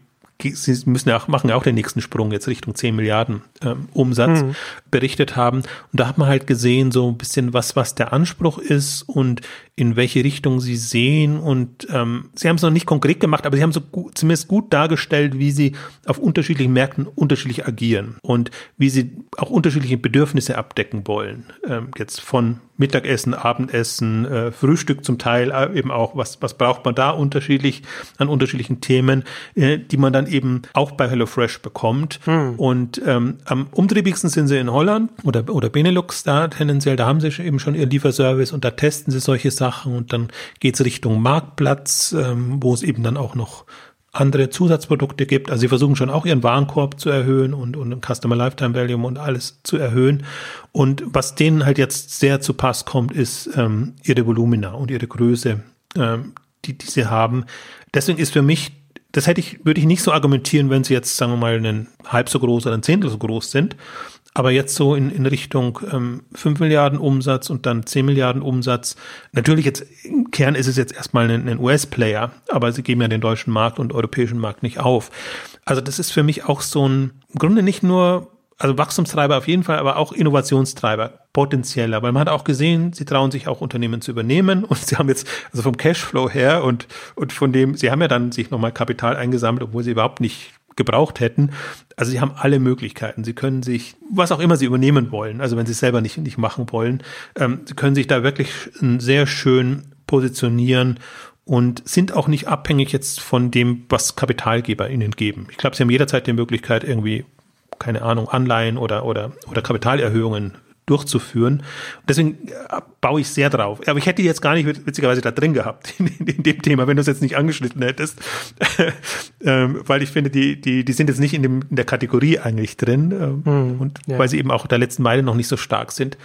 S2: sie müssen ja auch, machen ja auch den nächsten Sprung jetzt Richtung 10 Milliarden ähm, Umsatz mhm. berichtet haben. Und da hat man halt gesehen, so ein bisschen was, was der Anspruch ist und in welche Richtung sie sehen. Und ähm, sie haben es noch nicht konkret gemacht, aber sie haben so gut, zumindest gut dargestellt, wie sie auf unterschiedlichen Märkten unterschiedlich agieren und wie sie auch unterschiedliche Bedürfnisse abdecken wollen. Ähm, jetzt von Mittagessen, Abendessen, äh, Frühstück zum Teil äh, eben auch, was, was braucht man da unterschiedlich an unterschiedlichen Themen, äh, die man dann eben auch bei HelloFresh bekommt. Hm. Und ähm, am umtriebigsten sind sie in Holland oder, oder Benelux da tendenziell, da haben sie eben schon ihren Lieferservice und da testen sie solche Sachen und dann geht es Richtung Marktplatz, ähm, wo es eben dann auch noch andere Zusatzprodukte gibt. Also sie versuchen schon auch ihren Warenkorb zu erhöhen und, und Customer Lifetime Value und alles zu erhöhen. Und was denen halt jetzt sehr zu Pass kommt, ist ähm, ihre Volumina und ihre Größe, ähm, die, die sie haben. Deswegen ist für mich, das hätte ich, würde ich nicht so argumentieren, wenn sie jetzt, sagen wir mal, einen halb so groß oder ein Zehntel so groß sind, aber jetzt so in, in Richtung ähm, 5 Milliarden Umsatz und dann 10 Milliarden Umsatz. Natürlich jetzt im Kern ist es jetzt erstmal ein, ein US-Player, aber sie geben ja den deutschen Markt und europäischen Markt nicht auf. Also das ist für mich auch so ein, im Grunde nicht nur, also Wachstumstreiber auf jeden Fall, aber auch Innovationstreiber, potenzieller, weil man hat auch gesehen, sie trauen sich auch Unternehmen zu übernehmen und sie haben jetzt, also vom Cashflow her und, und von dem, sie haben ja dann sich nochmal Kapital eingesammelt, obwohl sie überhaupt nicht gebraucht hätten. Also sie haben alle Möglichkeiten. Sie können sich, was auch immer sie übernehmen wollen, also wenn sie es selber nicht, nicht machen wollen, ähm, sie können sich da wirklich sehr schön positionieren und sind auch nicht abhängig jetzt von dem, was Kapitalgeber ihnen geben. Ich glaube, sie haben jederzeit die Möglichkeit, irgendwie, keine Ahnung, Anleihen oder, oder, oder Kapitalerhöhungen durchzuführen. Deswegen äh, baue ich sehr drauf. Aber ich hätte die jetzt gar nicht witzigerweise da drin gehabt in, in dem Thema, wenn du es jetzt nicht angeschnitten hättest, ähm, weil ich finde, die die die sind jetzt nicht in, dem, in der Kategorie eigentlich drin ähm, hm, und ja. weil sie eben auch der letzten Meile noch nicht so stark sind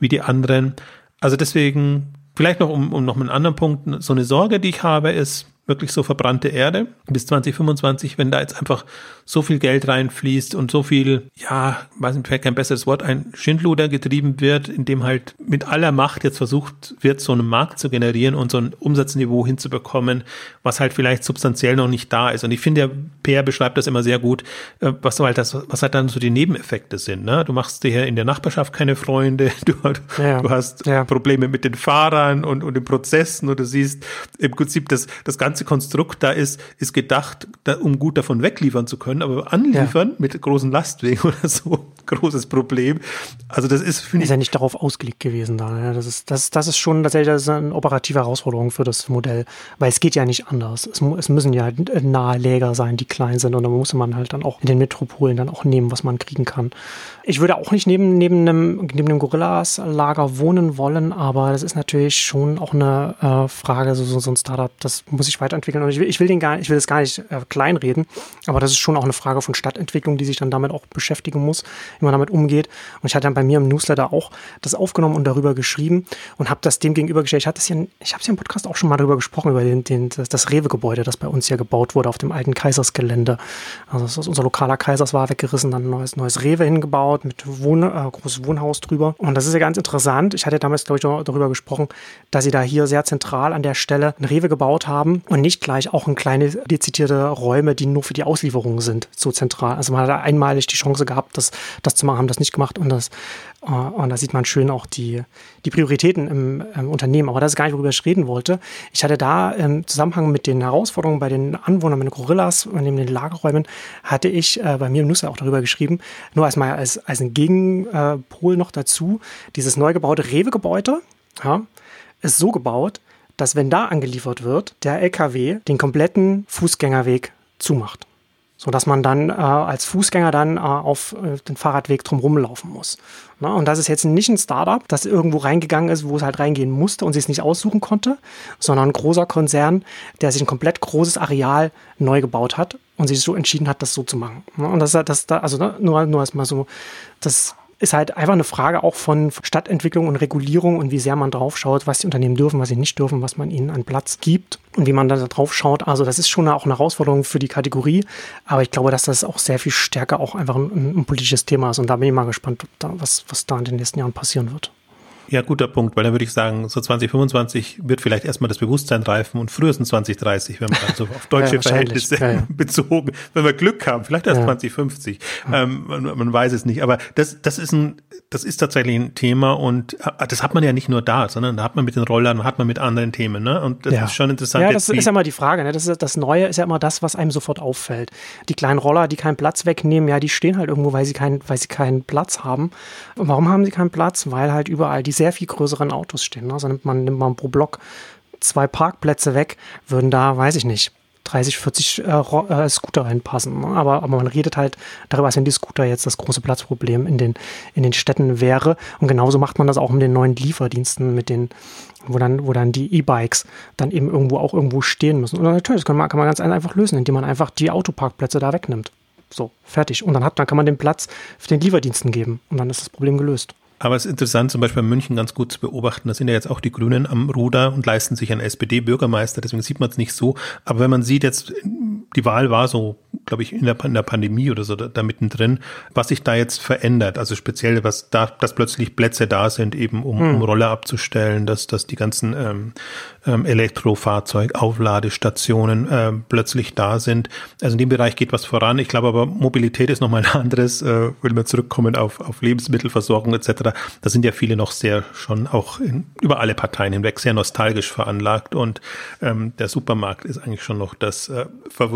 S2: wie die anderen. Also deswegen vielleicht noch um, um noch einen anderen Punkt so eine Sorge, die ich habe, ist wirklich so verbrannte Erde bis 2025, wenn da jetzt einfach so viel Geld reinfließt und so viel, ja, weiß nicht, vielleicht kein besseres Wort, ein Schindluder getrieben wird, in dem halt mit aller Macht jetzt versucht wird, so einen Markt zu generieren und so ein Umsatzniveau hinzubekommen, was halt vielleicht substanziell noch nicht da ist. Und ich finde, der PR beschreibt das immer sehr gut, äh, was halt das, was halt dann so die Nebeneffekte sind. Ne? Du machst dir in der Nachbarschaft keine Freunde, du, ja, du hast ja. Probleme mit den Fahrern und, und den Prozessen und du siehst im Prinzip das, das ganze Konstrukt da ist, ist gedacht, da, um gut davon wegliefern zu können können, aber anliefern ja. mit großen Lastwegen oder so, großes Problem. Also das ist,
S1: finde ich. Ist ja nicht darauf ausgelegt gewesen da. Ja. Das ist, das, das ist schon tatsächlich das ist eine operative Herausforderung für das Modell, weil es geht ja nicht anders. Es, es müssen ja nahe Läger sein, die klein sind und da muss man halt dann auch in den Metropolen dann auch nehmen, was man kriegen kann. Ich würde auch nicht neben, neben einem, neben einem Gorillas-Lager wohnen wollen, aber das ist natürlich schon auch eine äh, Frage, so, so, so ein Startup, das muss sich weiterentwickeln. Und ich will, ich will den gar, ich will das gar nicht äh, kleinreden, aber das ist schon auch eine Frage von Stadtentwicklung, die sich dann damit auch beschäftigen muss, wie man damit umgeht. Und ich hatte dann bei mir im Newsletter auch das aufgenommen und darüber geschrieben und habe das dem gegenübergestellt. Ich ich habe es hier im Podcast auch schon mal darüber gesprochen, über den, den, das, das Rewe-Gebäude, das bei uns ja gebaut wurde auf dem alten Kaisersgelände. Also das ist unser lokaler Kaisers war weggerissen, dann ein neues, neues Rewe hingebaut gebaut mit Wohn äh, großes Wohnhaus drüber. Und das ist ja ganz interessant. Ich hatte damals, glaube ich, darüber gesprochen, dass sie da hier sehr zentral an der Stelle ein Rewe gebaut haben und nicht gleich auch in kleine dezidierte Räume, die nur für die Auslieferung sind, so zentral. Also man hat einmalig die Chance gehabt, das, das zu machen, haben das nicht gemacht und das äh, und da sieht man schön auch die, die Prioritäten im, im, Unternehmen. Aber das ist gar nicht, worüber ich reden wollte. Ich hatte da im Zusammenhang mit den Herausforderungen bei den Anwohnern, mit den Gorillas und in den Lagerräumen, hatte ich äh, bei mir im Nusser auch darüber geschrieben, nur als mal als, als ein Gegenpol noch dazu, dieses neu gebaute Rewe-Gebäude ja, ist so gebaut, dass wenn da angeliefert wird, der LKW den kompletten Fußgängerweg zumacht so dass man dann äh, als Fußgänger dann äh, auf äh, den Fahrradweg drumherum laufen muss. Na, und das ist jetzt nicht ein Startup, das irgendwo reingegangen ist, wo es halt reingehen musste und sich es nicht aussuchen konnte, sondern ein großer Konzern, der sich ein komplett großes Areal neu gebaut hat und sich so entschieden hat, das so zu machen. Na, und das, das, das also ne, nur, nur erstmal so, das ist halt einfach eine Frage auch von Stadtentwicklung und Regulierung und wie sehr man drauf schaut, was die Unternehmen dürfen, was sie nicht dürfen, was man ihnen an Platz gibt und wie man da drauf schaut. Also das ist schon auch eine Herausforderung für die Kategorie, aber ich glaube, dass das auch sehr viel stärker auch einfach ein, ein politisches Thema ist und da bin ich mal gespannt, was, was da in den nächsten Jahren passieren wird.
S2: Ja, guter Punkt, weil dann würde ich sagen, so 2025 wird vielleicht erstmal das Bewusstsein reifen und frühestens 2030, wenn man dann so auf deutsche ja, Verhältnisse ja, ja. bezogen, wenn wir Glück haben, vielleicht erst 2050. Ähm, man, man, weiß es nicht. Aber das, das ist ein, das ist tatsächlich ein Thema und äh, das hat man ja nicht nur da, sondern da hat man mit den Rollern, hat man mit anderen Themen, ne? Und das ist schon interessant.
S1: Ja, das ist ja immer die Frage, ne? Das, ist, das Neue ist ja immer das, was einem sofort auffällt. Die kleinen Roller, die keinen Platz wegnehmen, ja, die stehen halt irgendwo, weil sie keinen, weil sie keinen Platz haben. Und warum haben sie keinen Platz? Weil halt überall die sehr viel größeren Autos stehen. Ne? Also nimmt man, nimmt man pro Block zwei Parkplätze weg, würden da, weiß ich nicht, 30, 40 äh, äh, Scooter reinpassen. Ne? Aber, aber man redet halt darüber, als wenn die Scooter jetzt das große Platzproblem in den, in den Städten wäre. Und genauso macht man das auch mit den neuen Lieferdiensten, mit den, wo dann, wo dann die E-Bikes dann eben irgendwo auch irgendwo stehen müssen. Und natürlich, das kann man, kann man ganz einfach lösen, indem man einfach die Autoparkplätze da wegnimmt. So, fertig. Und dann hat, dann kann man den Platz für den Lieferdiensten geben. Und dann ist das Problem gelöst.
S2: Aber es ist interessant, zum Beispiel in München ganz gut zu beobachten. Da sind ja jetzt auch die Grünen am Ruder und leisten sich einen SPD-Bürgermeister. Deswegen sieht man es nicht so. Aber wenn man sieht, jetzt die Wahl war so, glaube ich, in der, in der, Pandemie oder so da, da, mittendrin, was sich da jetzt verändert. Also speziell, was da, dass plötzlich Plätze da sind, eben um, hm. um Roller abzustellen, dass, dass die ganzen ähm, ähm, Elektrofahrzeug-Aufladestationen äh, plötzlich da sind. Also in dem Bereich geht was voran. Ich glaube aber, Mobilität ist nochmal ein anderes, äh, wenn wir zurückkommen auf, auf Lebensmittelversorgung etc. Da sind ja viele noch sehr schon auch in, über alle Parteien hinweg sehr nostalgisch veranlagt und ähm, der Supermarkt ist eigentlich schon noch das äh,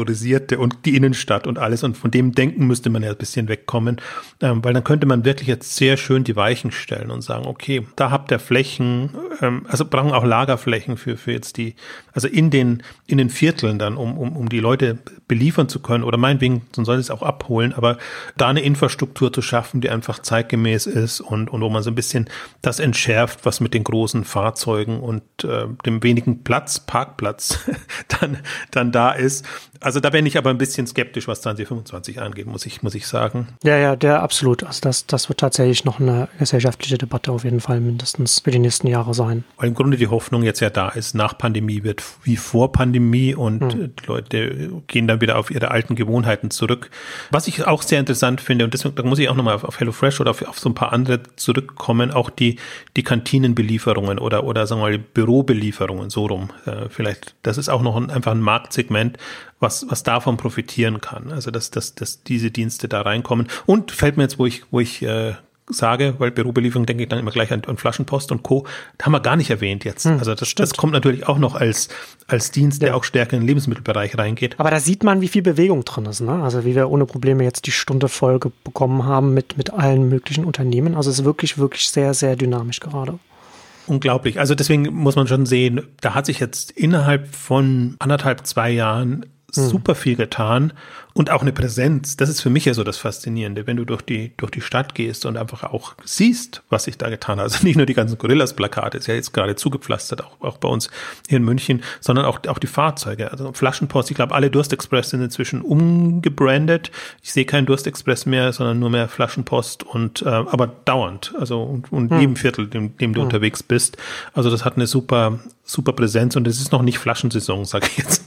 S2: favorisierte und die Innenstadt und alles und von dem Denken müsste man ja ein bisschen wegkommen, ähm, weil dann könnte man wirklich jetzt sehr schön die Weichen stellen und sagen, okay, da habt ihr Flächen, ähm, also brauchen auch Lagerflächen für für jetzt die, also in den, in den Vierteln dann, um, um, um die Leute beliefern zu können oder meinetwegen, man soll es auch abholen, aber da eine Infrastruktur zu schaffen, die einfach zeitgemäß ist und, und wo man so ein bisschen das entschärft, was mit den großen Fahrzeugen und äh, dem wenigen Platz, Parkplatz dann, dann da ist. Also da bin ich aber ein bisschen skeptisch, was 2025 angeht, muss ich, muss ich sagen.
S1: Ja, ja, der absolut. Also das, das wird tatsächlich noch eine gesellschaftliche Debatte auf jeden Fall mindestens für die nächsten Jahre sein.
S2: Weil im Grunde die Hoffnung jetzt ja da ist, nach Pandemie wird wie vor Pandemie und hm. die Leute gehen dann wieder auf ihre alten Gewohnheiten zurück. Was ich auch sehr interessant finde, und deswegen da muss ich auch nochmal auf, auf HelloFresh oder auf, auf so ein paar andere zurückkommen, auch die, die Kantinenbelieferungen oder, oder sagen wir mal Bürobelieferungen, so rum. Äh, vielleicht, das ist auch noch ein, einfach ein Marktsegment, was, was davon profitieren kann. Also dass, dass, dass diese Dienste da reinkommen. Und fällt mir jetzt, wo ich, wo ich äh, sage, weil Bürobelieferung denke ich dann immer gleich an, an Flaschenpost und Co. Da haben wir gar nicht erwähnt jetzt. Hm, also das, das kommt natürlich auch noch als, als Dienst, der auch stärker in den Lebensmittelbereich reingeht.
S1: Aber da sieht man, wie viel Bewegung drin ist. Ne? Also wie wir ohne Probleme jetzt die Stunde Folge bekommen haben mit, mit allen möglichen Unternehmen. Also es ist wirklich, wirklich sehr, sehr dynamisch gerade
S2: unglaublich. Also deswegen muss man schon sehen, da hat sich jetzt innerhalb von anderthalb, zwei Jahren. Super viel getan und auch eine Präsenz. Das ist für mich ja so das Faszinierende, wenn du durch die, durch die Stadt gehst und einfach auch siehst, was sich da getan hat. Also nicht nur die ganzen Gorillas-Plakate, ist ja jetzt gerade zugepflastert, auch, auch bei uns hier in München, sondern auch, auch die Fahrzeuge. Also Flaschenpost, ich glaube, alle Durstexpress sind inzwischen umgebrandet. Ich sehe keinen Durstexpress mehr, sondern nur mehr Flaschenpost und, äh, aber dauernd. Also, und, und hm. jedem Viertel, dem, dem du hm. unterwegs bist. Also das hat eine super, super Präsenz und es ist noch nicht Flaschensaison, sage ich jetzt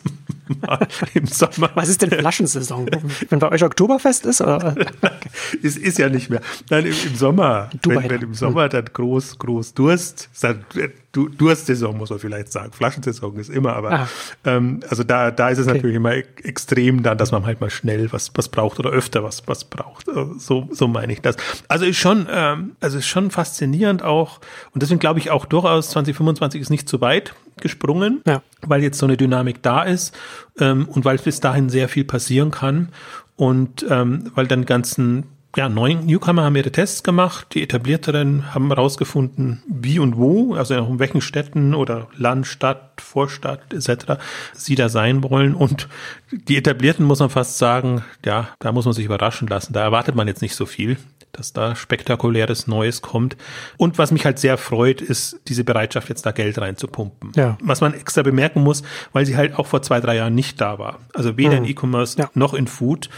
S1: im Sommer. Was ist denn Flaschensaison? wenn bei euch Oktoberfest ist? Oder?
S2: es ist ja nicht mehr. Nein, im, im Sommer. Wenn, wenn, im Sommer dann groß, groß Durst, dann du Durstsaison, muss man vielleicht sagen. Flaschensaison ist immer, aber ah. ähm, also da, da ist es okay. natürlich immer extrem dann, dass man halt mal schnell was, was braucht oder öfter was, was braucht. Äh, so, so meine ich das. Also ist schon, ähm, also ist schon faszinierend auch. Und deswegen glaube ich auch durchaus 2025 ist nicht zu weit gesprungen, ja. weil jetzt so eine Dynamik da ist ähm, und weil bis dahin sehr viel passieren kann und ähm, weil dann ganzen ja, neun Newcomer haben ihre Tests gemacht. Die etablierteren haben herausgefunden, wie und wo, also in welchen Städten oder Land, Stadt, Vorstadt etc. sie da sein wollen. Und die etablierten muss man fast sagen, ja, da muss man sich überraschen lassen. Da erwartet man jetzt nicht so viel, dass da spektakuläres Neues kommt. Und was mich halt sehr freut, ist diese Bereitschaft, jetzt da Geld reinzupumpen. Ja. Was man extra bemerken muss, weil sie halt auch vor zwei, drei Jahren nicht da war. Also weder mhm. in E-Commerce ja. noch in Food.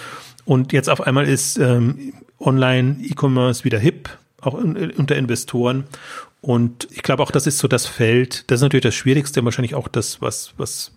S2: Und jetzt auf einmal ist ähm, Online-E-Commerce wieder hip. auch unter Investoren. Und ich glaube auch, das ist so das Feld, das ist natürlich das Schwierigste, wahrscheinlich auch das, was, was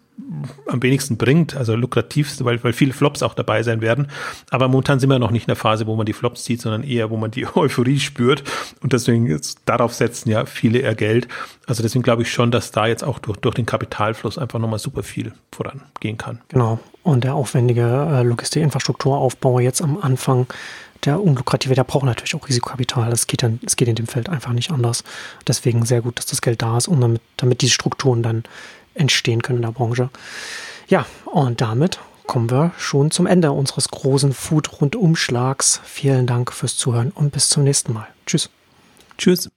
S2: am wenigsten bringt, also lukrativste, weil, weil viele Flops auch dabei sein werden. Aber momentan sind wir noch nicht in der Phase, wo man die Flops sieht, sondern eher, wo man die Euphorie spürt. Und deswegen darauf setzen ja viele eher Geld. Also deswegen glaube ich schon, dass da jetzt auch durch, durch den Kapitalfluss einfach nochmal super viel vorangehen kann.
S1: Genau. Und der aufwendige äh, Logistik-Infrastrukturaufbau jetzt am Anfang der unlukrative, der braucht natürlich auch Risikokapital. Das geht, dann, das geht in dem Feld einfach nicht anders. Deswegen sehr gut, dass das Geld da ist und damit, damit diese Strukturen dann entstehen können in der Branche. Ja, und damit kommen wir schon zum Ende unseres großen Food-Rundumschlags. Vielen Dank fürs Zuhören und bis zum nächsten Mal. Tschüss.
S2: Tschüss.